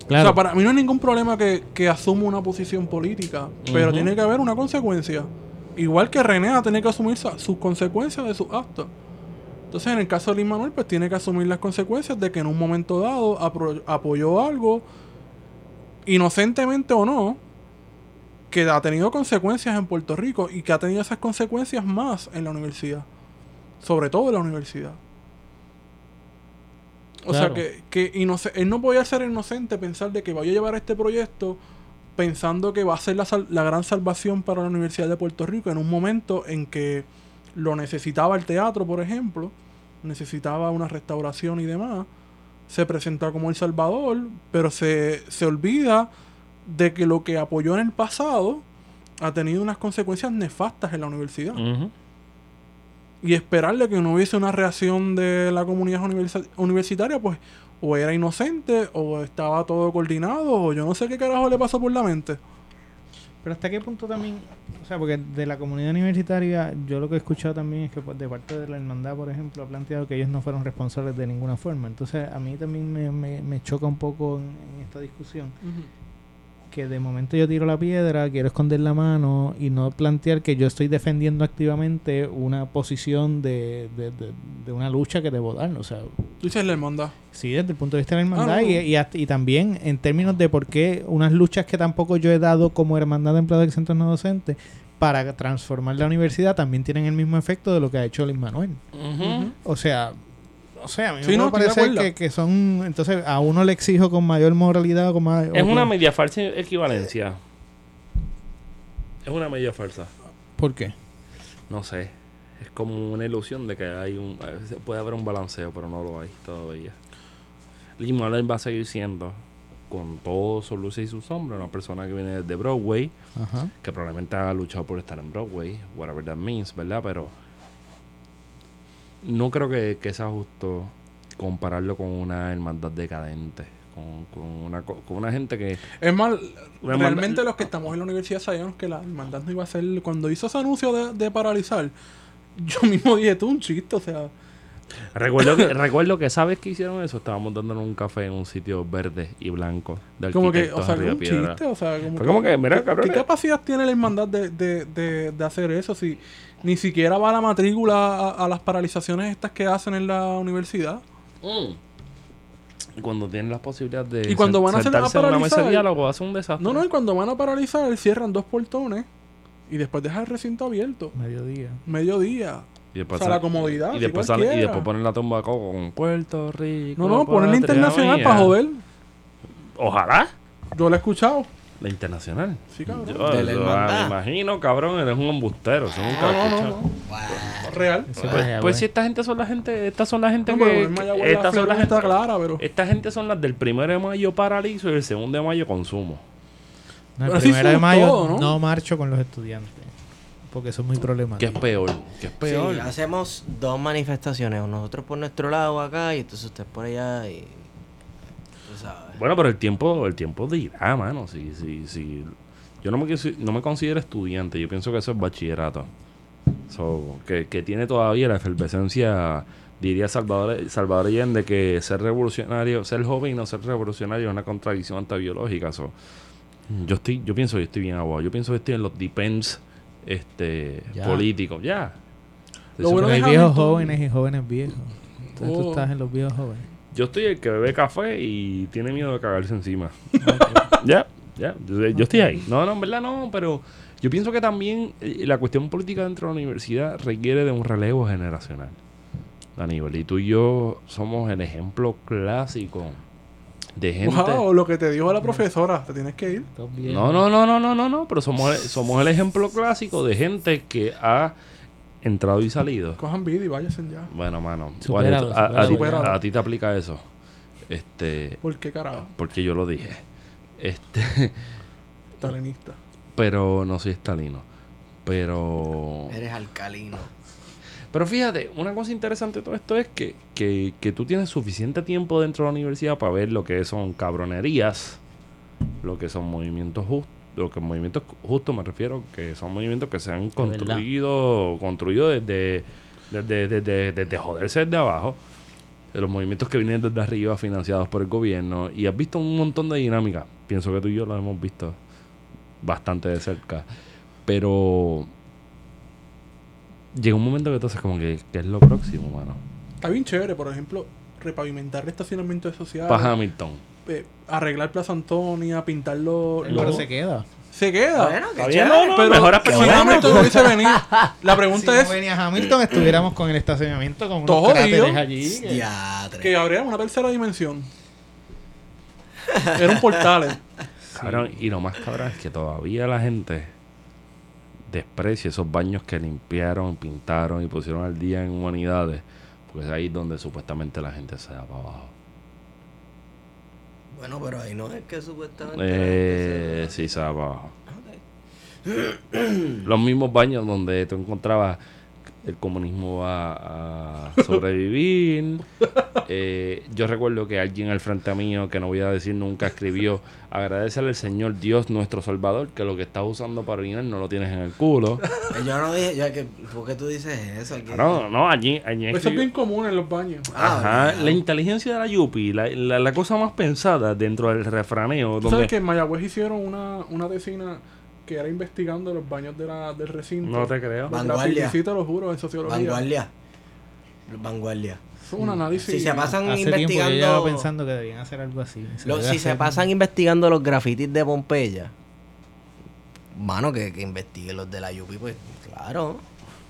O sea, para mí no hay ningún problema que, que asuma una posición política, pero tiene que haber una consecuencia. Igual que René va a tener que asumir sus consecuencias de sus actos. Entonces, en el caso de Lin Manuel, pues tiene que asumir las consecuencias de que en un momento dado apoyó algo, inocentemente o no, que ha tenido consecuencias en Puerto Rico y que ha tenido esas consecuencias más en la universidad. Sobre todo en la universidad. O Claro. sea que, que él no podía ser inocente pensar de que vaya a llevar este proyecto pensando que va a ser la, sal- la gran salvación para la Universidad de Puerto Rico en un momento en que lo necesitaba el teatro, por ejemplo, necesitaba una restauración y demás. Se presenta como El Salvador, pero se, se olvida de que lo que apoyó en el pasado ha tenido unas consecuencias nefastas en la universidad y esperarle que no hubiese una reacción de la comunidad universi- universitaria, pues o era inocente o estaba todo coordinado o yo no sé qué carajo le pasó por la mente. Pero hasta qué punto también, o sea, porque de la comunidad universitaria, yo lo que he escuchado también es que pues, de parte de la hermandad, por ejemplo, ha planteado que ellos no fueron responsables de ninguna forma. Entonces, a mí también me, me- me choca un poco en, en esta discusión que de momento yo tiro la piedra, quiero esconder la mano y no plantear que yo estoy defendiendo activamente una posición de, de, de- de una lucha que debo dar. O sea, Tú dices la hermandad. Sí, desde el punto de vista de la hermandad Ah, no. y, y, hasta- y también en términos de por qué unas luchas que tampoco yo he dado como hermandad de empleados de centros no docentes para transformar la universidad también tienen el mismo efecto de lo que ha hecho Luis Manuel. O sea, o sea, a mí Sí, me no, de parece que, que son, entonces a uno le exijo con mayor moralidad, con más... Es una media falsa equivalencia. Es una media falsa. ¿Por qué? No sé. Es como una ilusión de que hay un. Puede haber un balanceo, pero no lo hay todavía. Lin va a seguir siendo, con todos sus luces y sus sombras, una persona que viene de Broadway, Ajá. que probablemente ha luchado por estar en Broadway, whatever that means, ¿verdad? Pero no creo que, que sea justo compararlo con una hermandad decadente, con, con una, co- con una gente que... Es más, realmente hermandad- los que estamos en la universidad sabíamos que la hermandad no iba a ser... Cuando hizo ese anuncio de, de paralizar, [laughs] yo mismo dije, tú un chiste, o sea... Recuerdo que, [laughs] recuerdo que sabes que hicieron eso, estábamos dándonos un café en un sitio verde y blanco de Como que, o sea, que un chiste, o sea, como Fue como que, mira, ¿qué-. ¿Qué capacidad tiene la hermandad de, de, de, de hacer eso si ni siquiera va a la matrícula a, a las paralizaciones estas que hacen en la universidad? Mm. Y cuando tienen las posibilidades de Y cuando van a hacer- una mesa de paralizar- diálogo, hace un desastre. No, no, y cuando van a paralizar, cierran dos portones y después dejan el recinto abierto. Mediodía. Mediodía. Y después o sea, la comodidad. Y después, sale- y después ponen la tumba de coco con Puerto Rico. No, no, ponen la internacional para joder. Ojalá. Yo lo he escuchado. La internacional. Sí, cabrón. Yo, De la yo, hermandad. me imagino, cabrón, eres un embustero. Eso nunca No, no, no. Real. Pues, pues si esta gente son la gente, estas son la gente No, que, estas son la gente, está clara, pero... esta gente son las del primero de mayo paralizo y el segundo de mayo consumo. No, el Pero primero de mayo ¿no? ¿no? marcho con los estudiantes. Porque son muy ¿Qué es problemáticos. peor? ¿Qué es peor? Sí, hacemos dos manifestaciones, nosotros por nuestro lado acá y entonces usted por allá y sabes. Bueno, pero el tiempo, el tiempo dirá, mano. Si, si, si Yo no me, no me considero estudiante, yo pienso que eso es bachillerato. So, que, que tiene todavía la efervescencia, diría Salvador, Salvador Allende, que ser revolucionario, ser joven y no ser revolucionario es una contradicción antibiológica. So, yo estoy, yo pienso que estoy bien abajo. Yo pienso que estoy en los depends este, Ya. políticos. Ya. Bueno hay viejos jóvenes y jóvenes viejos. Entonces tú Oh. estás en los viejos jóvenes. Yo estoy el que bebe café y tiene miedo de cagarse encima. Ya, ya. Yo, yo estoy ahí. No, no, en verdad no, pero yo pienso que también eh, la cuestión política dentro de la universidad requiere de un relevo generacional. Aníbal, y tú y yo somos el ejemplo clásico de gente. Wow, lo que te dijo la profesora, te tienes que ir. No, no, no, no, no, no, no, pero somos, el- somos el ejemplo clásico de gente que ha entrado y salido. Cojan vida y váyanse ya. Bueno, mano, a, a ti, supéralo. a ti te aplica eso. Este, ¿Por qué carajo? porque yo lo dije. Este, [laughs] Talenista. pero no soy estalino. Pero Eres alcalino. pero fíjate, una cosa interesante de todo esto es que, que, que tú tienes suficiente tiempo dentro de la universidad para ver lo que son cabronerías, lo que son movimientos justos, lo que movimientos justos me refiero, que son movimientos que se han construido, construido desde, desde, desde, desde joderse desde abajo, de los movimientos que vienen desde arriba financiados por el gobierno, y has visto un montón de dinámicas. Pienso que tú y yo lo hemos visto bastante de cerca. Pero llega un momento que tú haces como que, ¿qué es lo próximo, mano? Está bien chévere, por ejemplo, repavimentar el estacionamiento social, Para Hamilton. Eh, arreglar Plaza Antonia, pintarlo. Pero lo- se queda. Se queda. Bueno, qué Está bien, chévere. no, no, pero mejoras si personalmente. No hubiese venido, la [laughs] Si pregunta no es venía Hamilton, estuviéramos con el estacionamiento con unos cráteres jodido. allí. que- que habría una tercera dimensión. Era un portal. eh. Cabrón, y lo más cabrón es que todavía la gente desprecia esos baños que limpiaron, pintaron y pusieron al día en humanidades. Porque es ahí donde supuestamente la gente se da para abajo. Bueno, pero ahí no es que supuestamente. Eh, sí, para abajo. Los mismos baños donde tú encontrabas el comunismo va a sobrevivir. [laughs] Eh, yo recuerdo que alguien al frente mío, que no voy a decir nunca, escribió agradecerle al Señor Dios nuestro Salvador que lo que estás usando para orinar no lo tienes en el culo. Eh, Yo no dije, yo, que, ¿por qué tú dices eso? ¿Qué- No, no, allí, allí Eso es escribió- bien común en los baños. Ah, Ajá, la inteligencia de la Yupi, la, la, la cosa más pensada dentro del refraneo. ¿Tú Donde, sabes que en Mayagüez hicieron una, una vecina que era investigando los baños de la, del recinto? no te creo. Va- Vanguardia. Sí, te lo juro, en sociología. Vanguardia. Vanguardia. Es un análisis. Si se pasan Hace tiempo yo investigando. llevaba pensando que debían hacer algo así. lo- si se pasan investigando los grafitis de Pompeya, mano, que, que investiguen los de la Yupi, pues claro.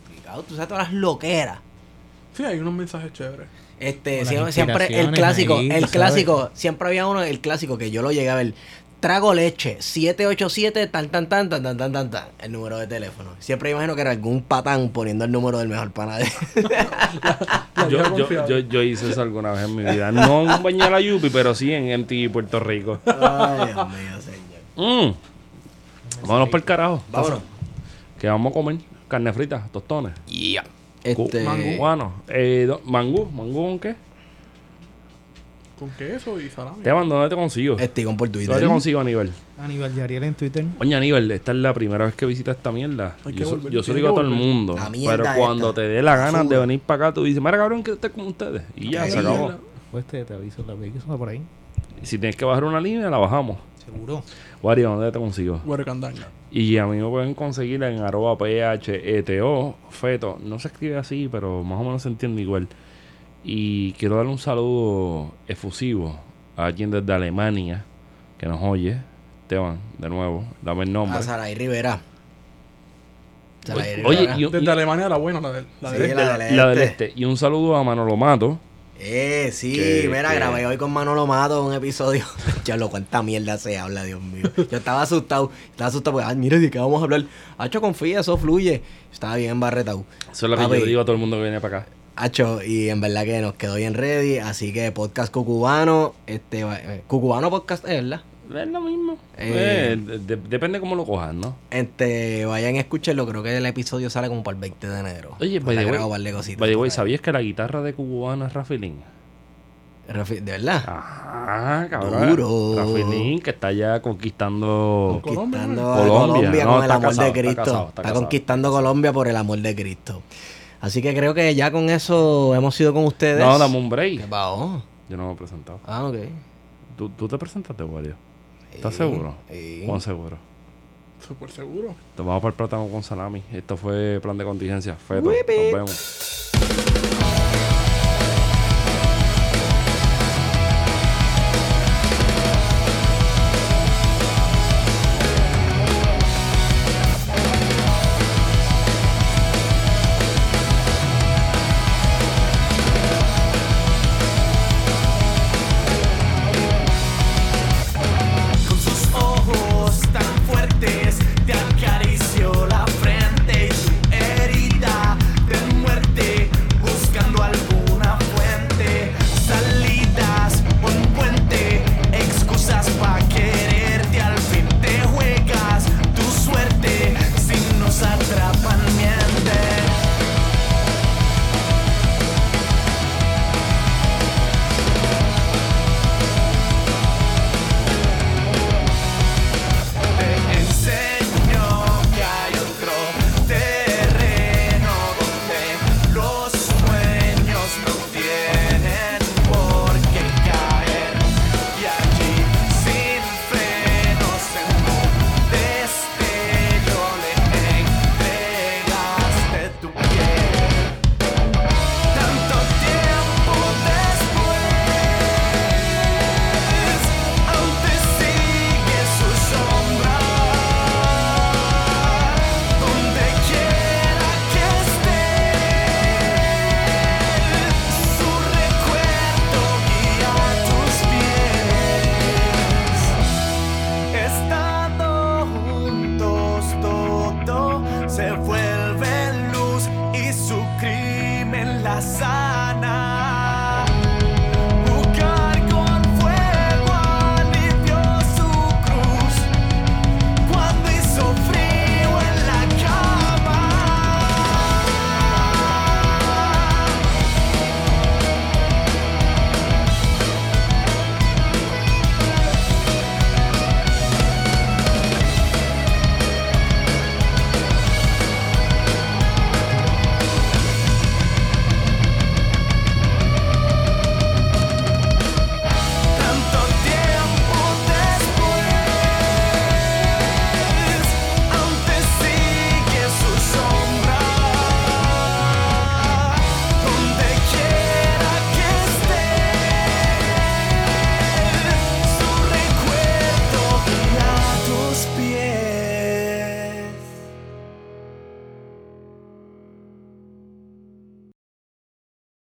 Complicado. Tú sabes todas las loqueras. Sí, hay unos mensajes chéveres. Este, Con sie- las siempre el clásico, ahí, el ¿sabes? clásico, siempre había uno, el clásico que yo lo llegué a ver. Trago leche, 787, tan, tan, tan, tan, tan, tan, tan, tan, el número de teléfono. Siempre imagino que era algún patán poniendo el número del mejor panadero. [laughs] Yo, yo, yo, yo hice eso alguna vez en mi vida. No en un baño de la Yupi, pero sí en MTV Puerto Rico. Ay, Dios mío, señor. Mm. Vámonos por el carajo. Vámonos. Que vamos a comer carne frita, tostones. Yeah. Este, Mangú. Bueno, eh, mangú, mangú con qué? Con queso y salami. Te mando, ¿dónde te consigo? Estigón por Twitter. ¿Dónde te consigo, Aníbal? Aníbal Yariel en Twitter. Oye, Aníbal, esta es la primera vez que visitas esta mierda. Hay que Yo, so- yo se digo a todo el mundo. Pero cuando esta. te dé la gana de venir para acá, tú dices, mira cabrón, que esté con ustedes. Y ya, Ahí, se acabó. Pues te, te aviso la vez que suena por ahí. Y si tienes que bajar una línea, la bajamos. Seguro. Wario, ¿dónde te consigo? Huercandanga. Y a mí me pueden conseguir en arroba PHETO, feto. No se escribe así, pero más o menos se entiende igual. Y quiero darle un saludo efusivo a alguien desde Alemania que nos oye. Esteban, de nuevo, dame el nombre. A Saray Rivera. Saray Oye, Rivera. y, y- Desde Alemania la buena, la, de, la Sí, de la la, del la del este. este. Y un saludo a Manolo Mato. Eh, sí, Que- mira, que- grabé hoy con Manolo Mato un episodio. ya lo cuánta mierda se habla, Dios mío. Yo estaba asustado, estaba asustado porque, ay, mira, ¿de qué vamos a hablar? Hacho, confía, eso fluye. Estaba bien barretado. Eso es lo que Papi. yo le digo a todo el mundo que viene para acá. Hacho, y en verdad que nos quedó bien ready. Así que podcast cucubano, este, eh, cucubano podcast, es verdad. Es lo mismo. Eh. Eh, de- de- depende cómo lo cojas, ¿no? Este, vayan a escucharlo, creo que el episodio sale como para el 20 de enero. Oye, by Porque the way, grabo un par de cositas by the way. ¿sabías que la guitarra de Cubano es Rafi Lin? Rafi- ¿De verdad? Ajá, cabrón. Duro. Rafilín, que está ya conquistando. Colombia, Conquistando Colombia, Colombia no, con el amor casado, de está Cristo. casado, Está, conquistando Colombia por el amor de Cristo. Así que creo que ya con eso hemos ido con ustedes. No, dame un ¿Qué break. pasó? Yo no me he presentado. Ah, ok. ¿Tú, tú te presentaste, Wario? ¿Estás Sí, seguro? sí. ¿Cuán seguro? Súper seguro. Te vamos para el plátano con salami. Esto fue plan de contingencia. Feto. Nos vemos.